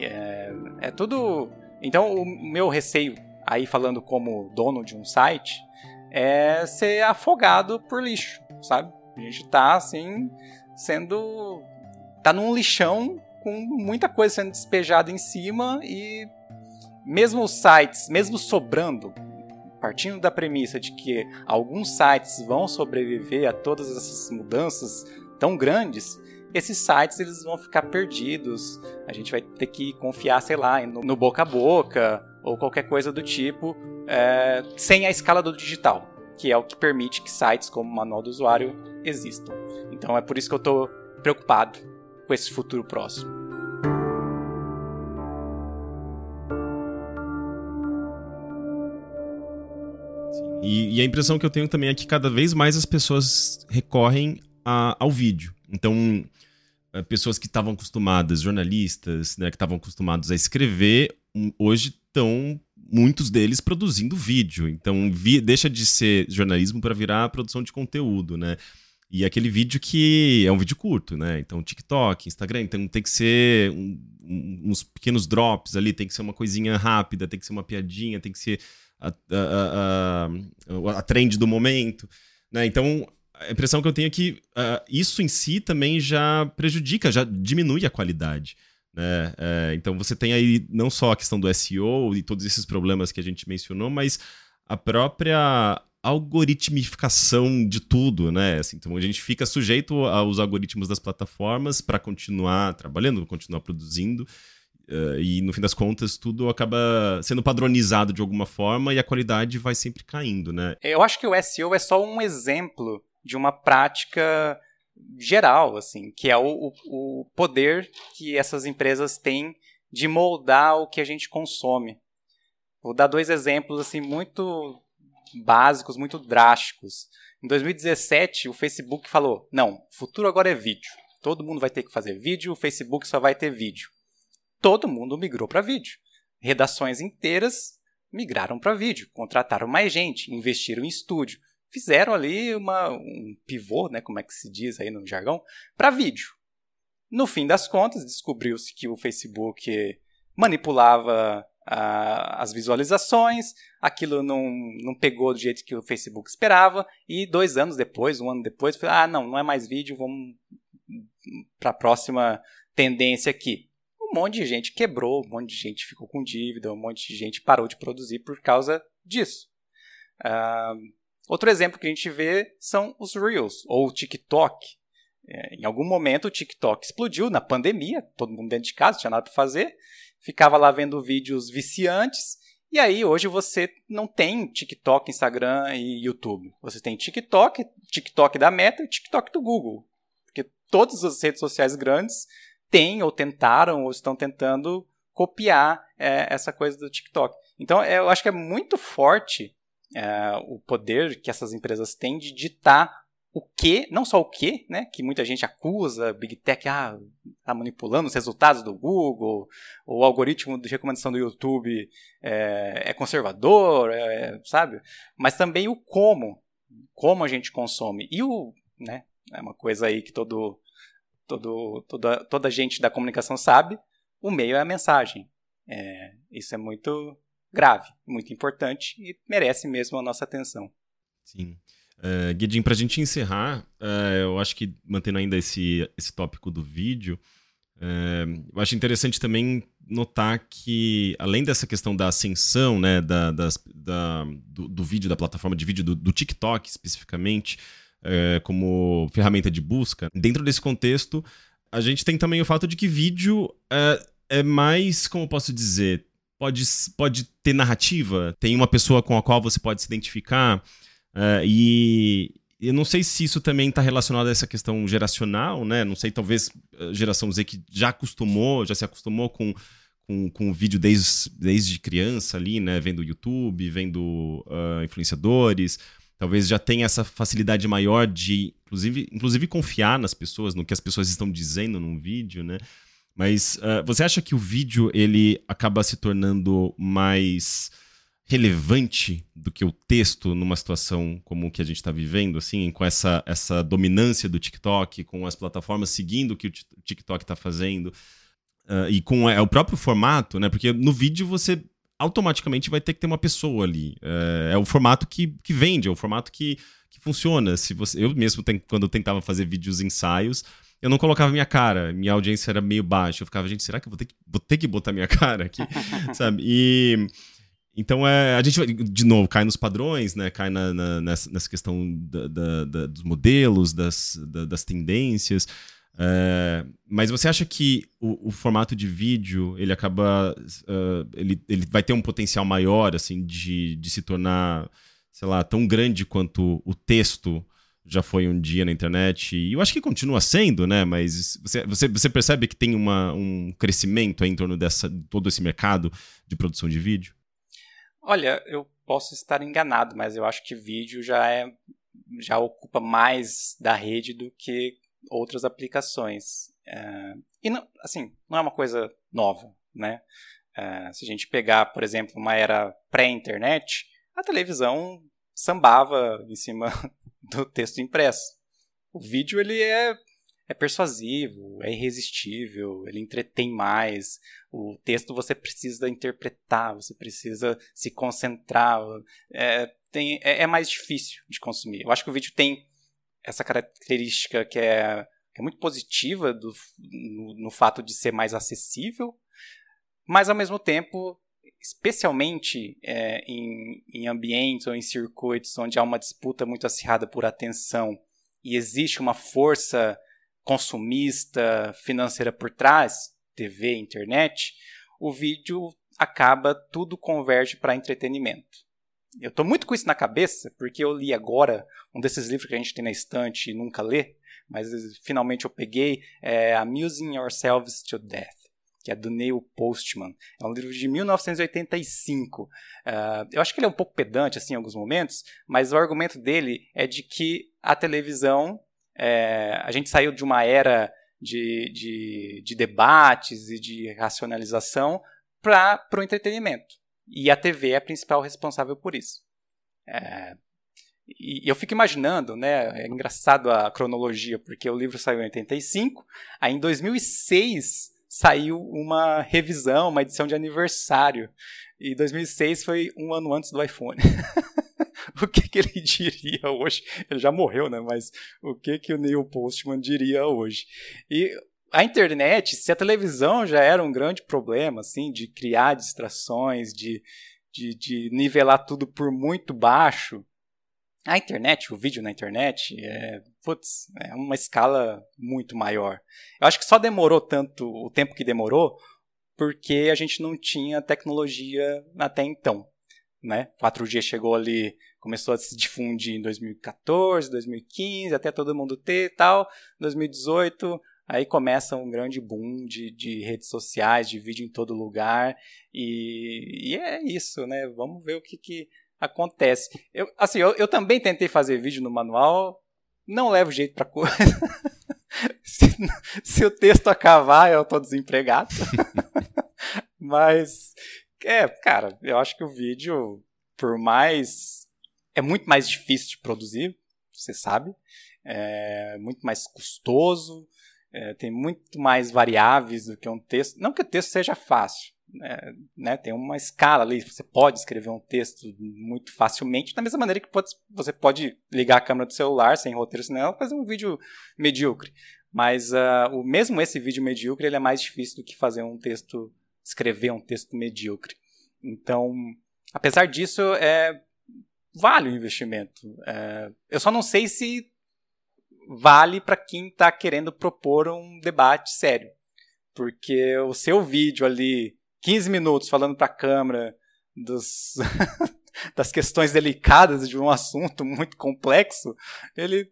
É, é tudo. Então, o meu receio, aí falando como dono de um site, é ser afogado por lixo, sabe? A gente tá assim, sendo. tá num lixão com muita coisa sendo despejada em cima e mesmo os sites, mesmo sobrando, partindo da premissa de que alguns sites vão sobreviver a todas essas mudanças tão grandes, esses sites eles vão ficar perdidos. A gente vai ter que confiar, sei lá, no, no boca a boca ou qualquer coisa do tipo, é, sem a escala do digital, que é o que permite que sites como o Manual do Usuário existam. Então é por isso que eu estou preocupado com esse futuro próximo. E, e, a impressão que eu tenho também é que cada vez mais as pessoas recorrem a, ao vídeo. Então, é, pessoas que estavam acostumadas, jornalistas, né, que estavam acostumados a escrever, hoje estão muitos deles produzindo vídeo. Então, vi, deixa de ser jornalismo para virar produção de conteúdo, né? E aquele vídeo que é um vídeo curto, né? Então, TikTok, Instagram, então tem que ser um, uns pequenos drops ali, tem que ser uma coisinha rápida, tem que ser uma piadinha, tem que ser a, a, a, a trend do momento. Né? Então, a impressão que eu tenho é que uh, isso em si também já prejudica, já diminui a qualidade. Né? É, então você tem aí não só a questão do SEO e todos esses problemas que a gente mencionou, mas a própria algoritmificação de tudo, né? Assim, então a gente fica sujeito aos algoritmos das plataformas para continuar trabalhando, continuar produzindo. Uh, e no fim das contas, tudo acaba sendo padronizado de alguma forma e a qualidade vai sempre caindo, né? Eu acho que o SEO é só um exemplo de uma prática geral, assim, que é o, o poder que essas empresas têm de moldar o que a gente consome. Vou dar dois exemplos assim muito básicos, muito drásticos. Em 2017, o Facebook falou: "Não, o futuro agora é vídeo. Todo mundo vai ter que fazer vídeo, o Facebook só vai ter vídeo." Todo mundo migrou para vídeo. Redações inteiras migraram para vídeo, contrataram mais gente, investiram em estúdio, fizeram ali uma, um pivô, né, como é que se diz aí no jargão, para vídeo. No fim das contas, descobriu-se que o Facebook manipulava as visualizações, aquilo não, não pegou do jeito que o Facebook esperava, e dois anos depois, um ano depois, ah, não, não é mais vídeo, vamos para a próxima tendência aqui. Um monte de gente quebrou, um monte de gente ficou com dívida, um monte de gente parou de produzir por causa disso. Uh, outro exemplo que a gente vê são os Reels, ou o TikTok. É, em algum momento o TikTok explodiu na pandemia, todo mundo dentro de casa, tinha nada para fazer, ficava lá vendo vídeos viciantes, e aí hoje você não tem TikTok, Instagram e YouTube. Você tem TikTok, TikTok da Meta e TikTok do Google. Porque todas as redes sociais grandes têm ou tentaram ou estão tentando copiar é, essa coisa do TikTok. Então é, eu acho que é muito forte é, o poder que essas empresas têm de ditar o que, não só o que, né, que muita gente acusa Big Tech, ah, tá manipulando os resultados do Google, o algoritmo de recomendação do YouTube é, é conservador, é, sabe? Mas também o como, como a gente consome. E o, né, é uma coisa aí que todo, todo, toda, toda gente da comunicação sabe, o meio é a mensagem. É, isso é muito grave, muito importante e merece mesmo a nossa atenção. Sim. Uh, Guedin, para a gente encerrar, uh, eu acho que mantendo ainda esse, esse tópico do vídeo, uh, eu acho interessante também notar que, além dessa questão da ascensão né, da, das, da, do, do, vídeo, da plataforma de vídeo, do, do TikTok especificamente, como ferramenta de busca, dentro desse contexto, a gente tem também o fato de que vídeo é mais, como eu posso dizer, pode, pode ter narrativa, tem uma pessoa com a qual você pode se identificar. Uh, e eu não sei se isso também está relacionado a essa questão geracional, né? Não sei, talvez a geração Z que já acostumou, já se acostumou com, com, com o vídeo desde, desde criança ali, né? Vendo YouTube, vendo uh, influenciadores. Talvez já tenha essa facilidade maior de, inclusive, inclusive, confiar nas pessoas, no que as pessoas estão dizendo num vídeo, né? Mas uh, você acha que o vídeo ele acaba se tornando mais relevante do que o texto numa situação como que a gente está vivendo, assim, com essa, essa dominância do TikTok, com as plataformas seguindo o que o TikTok está fazendo, uh, e com é, o próprio formato, né? Porque no vídeo você automaticamente vai ter que ter uma pessoa ali. Uh, é o formato que, que vende, é o formato que, que funciona. Se você, eu mesmo, quando eu tentava fazer vídeos ensaios, eu não colocava minha cara, minha audiência era meio baixa. Eu ficava, gente, será que eu vou ter que, vou ter que botar minha cara aqui? Sabe? E então é, a gente de novo cai nos padrões, né? Cai na, na nessa, nessa, questão da, da, da, dos modelos, das, das tendências. É, mas você acha que o, o, formato de vídeo ele acaba uh, ele, ele vai ter um potencial maior assim de, de se tornar sei lá tão grande quanto o texto já foi um dia na internet? E eu acho que continua sendo né? Mas você, você, você percebe que tem uma, um crescimento em torno dessa todo esse mercado de produção de vídeo? Olha, eu posso estar enganado, mas eu acho que vídeo já é já ocupa mais da rede do que outras aplicações. É, e não, assim, não é uma coisa nova, né? É, se a gente pegar, por exemplo, uma era pré-internet, a televisão sambava em cima do texto impresso. O vídeo ele é é persuasivo, é irresistível, ele entretém mais. O texto você precisa interpretar, você precisa se concentrar. É, tem, é, é mais difícil de consumir. Eu acho que o vídeo tem essa característica que é, que é muito positiva do, no, no fato de ser mais acessível, mas ao mesmo tempo especialmente é, em, em, ambientes ou em circuitos onde há uma disputa muito acirrada por atenção e existe uma força consumista financeira por trás, TV, internet, o vídeo acaba, tudo converge para entretenimento. Eu estou muito com isso na cabeça, porque eu li agora um desses livros que a gente tem na estante e nunca lê, mas finalmente eu peguei, é Amusing Yourselves to Death, que é do Neil Postman. É um livro de 1985. Uh, é, eu acho que ele é um pouco pedante assim, em alguns momentos, mas o argumento dele é de que a televisão é, a gente saiu de uma era de, de, de debates e de racionalização para o entretenimento. E a TV é a principal responsável por isso. É, e eu fico imaginando, né? É engraçado a cronologia, porque o livro saiu em 85, aí em 2006 saiu uma revisão, uma edição de aniversário. E 2006 foi um ano antes do iPhone. o que, que, ele diria hoje? Ele já morreu, né? Mas o que, que o Neil Postman diria hoje? E a internet, se a televisão já era um grande problema, assim, de criar distrações, de, de, de nivelar tudo por muito baixo, a internet, o vídeo na internet, é, putz, é uma escala muito maior. Eu acho que só demorou tanto o tempo que demorou porque a gente não tinha tecnologia até então. Né? 4G chegou ali, começou a se difundir em 2014, 2015, até todo mundo ter e tal. 2018, aí começa um grande boom de, de redes sociais, de vídeo em todo lugar. E, e é isso, né? Vamos ver o que, que acontece. Eu, assim, eu, eu também tentei fazer vídeo no manual, não levo jeito pra coisa. se, se, o texto acabar, eu tô desempregado. Mas, é, cara, eu acho que o vídeo, por mais. É muito mais difícil de produzir, você sabe. É muito mais custoso, é, tem muito mais variáveis do que um texto. Não que o texto seja fácil, é, né, tem uma escala ali, você pode escrever um texto muito facilmente, da mesma maneira que pode, você pode ligar a câmera do celular sem roteiro e fazer um vídeo medíocre. Mas uh, o mesmo esse vídeo medíocre ele é mais difícil do que fazer um texto, escrever um texto medíocre. Então, apesar disso, é, vale o investimento. É, eu só não sei se vale para quem está querendo propor um debate sério. Porque o seu vídeo ali 15 minutos falando para a câmera dos, das questões delicadas de um assunto muito complexo, ele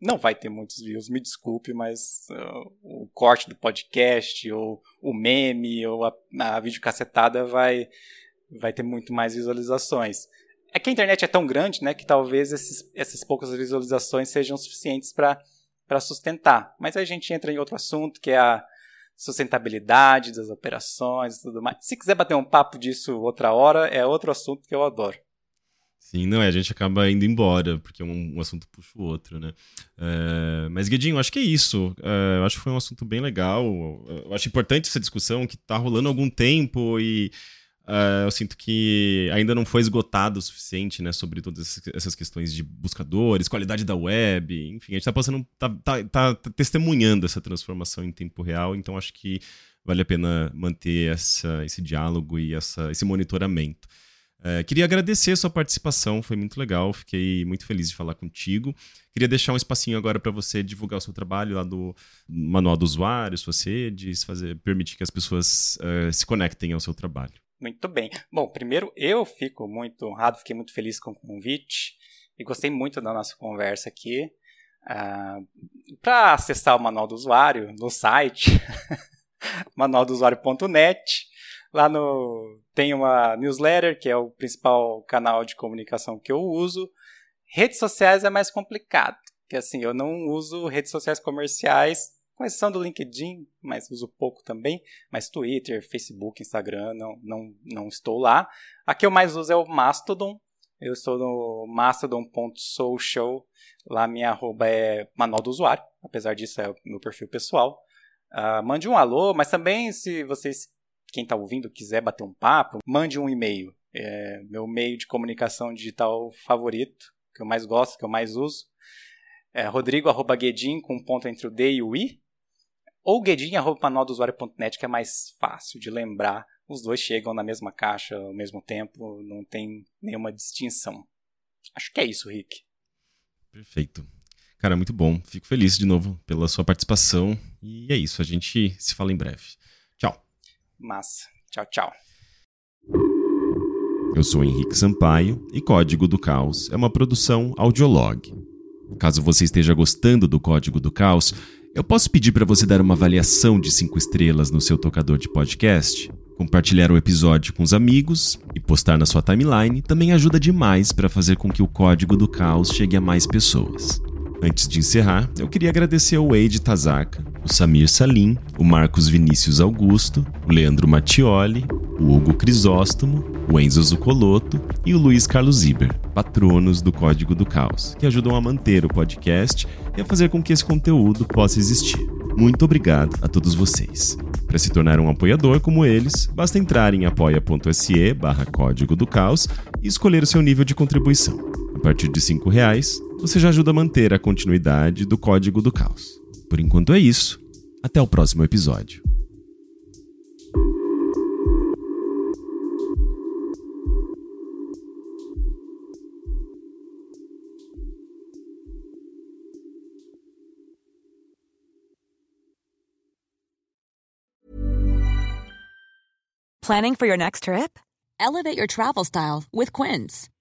não vai ter muitos views, me desculpe, mas uh, o corte do podcast, ou o meme, ou a, a videocassetada vai, vai ter muito mais visualizações. É que a internet é tão grande né, que talvez esses, essas poucas visualizações sejam suficientes para sustentar. Mas a gente entra em outro assunto, que é a sustentabilidade das operações e tudo mais. Se quiser bater um papo disso outra hora, é outro assunto que eu adoro. Sim, não é, a gente acaba indo embora, porque um, um assunto puxa o outro, né? É, mas, Guedinho, acho que é isso. É, eu acho que foi um assunto bem legal. Eu acho importante essa discussão que tá rolando há algum tempo e Uh, eu sinto que ainda não foi esgotado o suficiente, né, sobre todas essas questões de buscadores, qualidade da web, enfim, a gente está passando, tá, tá, tá, tá, testemunhando essa transformação em tempo real, então acho que vale a pena manter essa, esse diálogo e essa, esse monitoramento. Uh, queria agradecer a sua participação, foi muito legal, fiquei muito feliz de falar contigo. Queria deixar um espacinho agora para você divulgar o seu trabalho lá do Manual do Usuário, suas redes, fazer, permitir que as pessoas uh, se conectem ao seu trabalho. Muito bem. Bom, primeiro eu fico muito honrado, fiquei muito feliz com o convite e gostei muito da nossa conversa aqui. Uh, ah, Para acessar o manual do usuário no site manualdosuário.net, lá no tem uma newsletter que é o principal canal de comunicação que eu uso. Redes sociais é mais complicado, que assim eu não uso redes sociais comerciais com exceção do LinkedIn, mas uso pouco também, mas Twitter, Facebook, Instagram, não, não, não estou lá. A que eu mais uso é o Mastodon, eu estou no mastodon.social, lá minha arroba é manual do usuário, apesar disso é o meu perfil pessoal. Uh, mande um alô, mas também se vocês, quem está ouvindo, quiser bater um papo, mande um e-mail. É meu meio de comunicação digital favorito, que eu mais gosto, que eu mais uso. É rodrigo.guedin com ponto entre o D e o I, ou guedin.manualdosuário.net, que é mais fácil de lembrar. Os dois chegam na mesma caixa ao mesmo tempo, não tem nenhuma distinção. Acho que é isso, Rick. Perfeito. Cara, muito bom. Fico feliz de novo pela sua participação. E é isso, a gente se fala em breve. Tchau. Massa. Tchau, tchau. Eu sou Henrique Sampaio e Código do Caos é uma produção audiolog. Caso você esteja gostando do Código do Caos, eu posso pedir para você dar uma avaliação de 5 estrelas no seu tocador de podcast? Compartilhar o episódio com os amigos e postar na sua timeline também ajuda demais para fazer com que o código do caos chegue a mais pessoas. Antes de encerrar, eu queria agradecer ao Wade Tazaka, o Samir Salim, o Marcos Vinícius Augusto, o Leandro Mattioli, o Hugo Crisóstomo, o Enzo Zucoloto e o Luiz Carlos Iber, patronos do Código do Caos, que ajudam a manter o podcast e a fazer com que esse conteúdo possa existir. Muito obrigado a todos vocês. Para se tornar um apoiador como eles, basta entrar em apoia.se barra código do caos e escolher o seu nível de contribuição. A partir de R$ reais, você já ajuda a manter a continuidade do Código do Caos. Por enquanto é isso. Até o próximo episódio. Planning for your next trip? Elevate your travel style with Quince.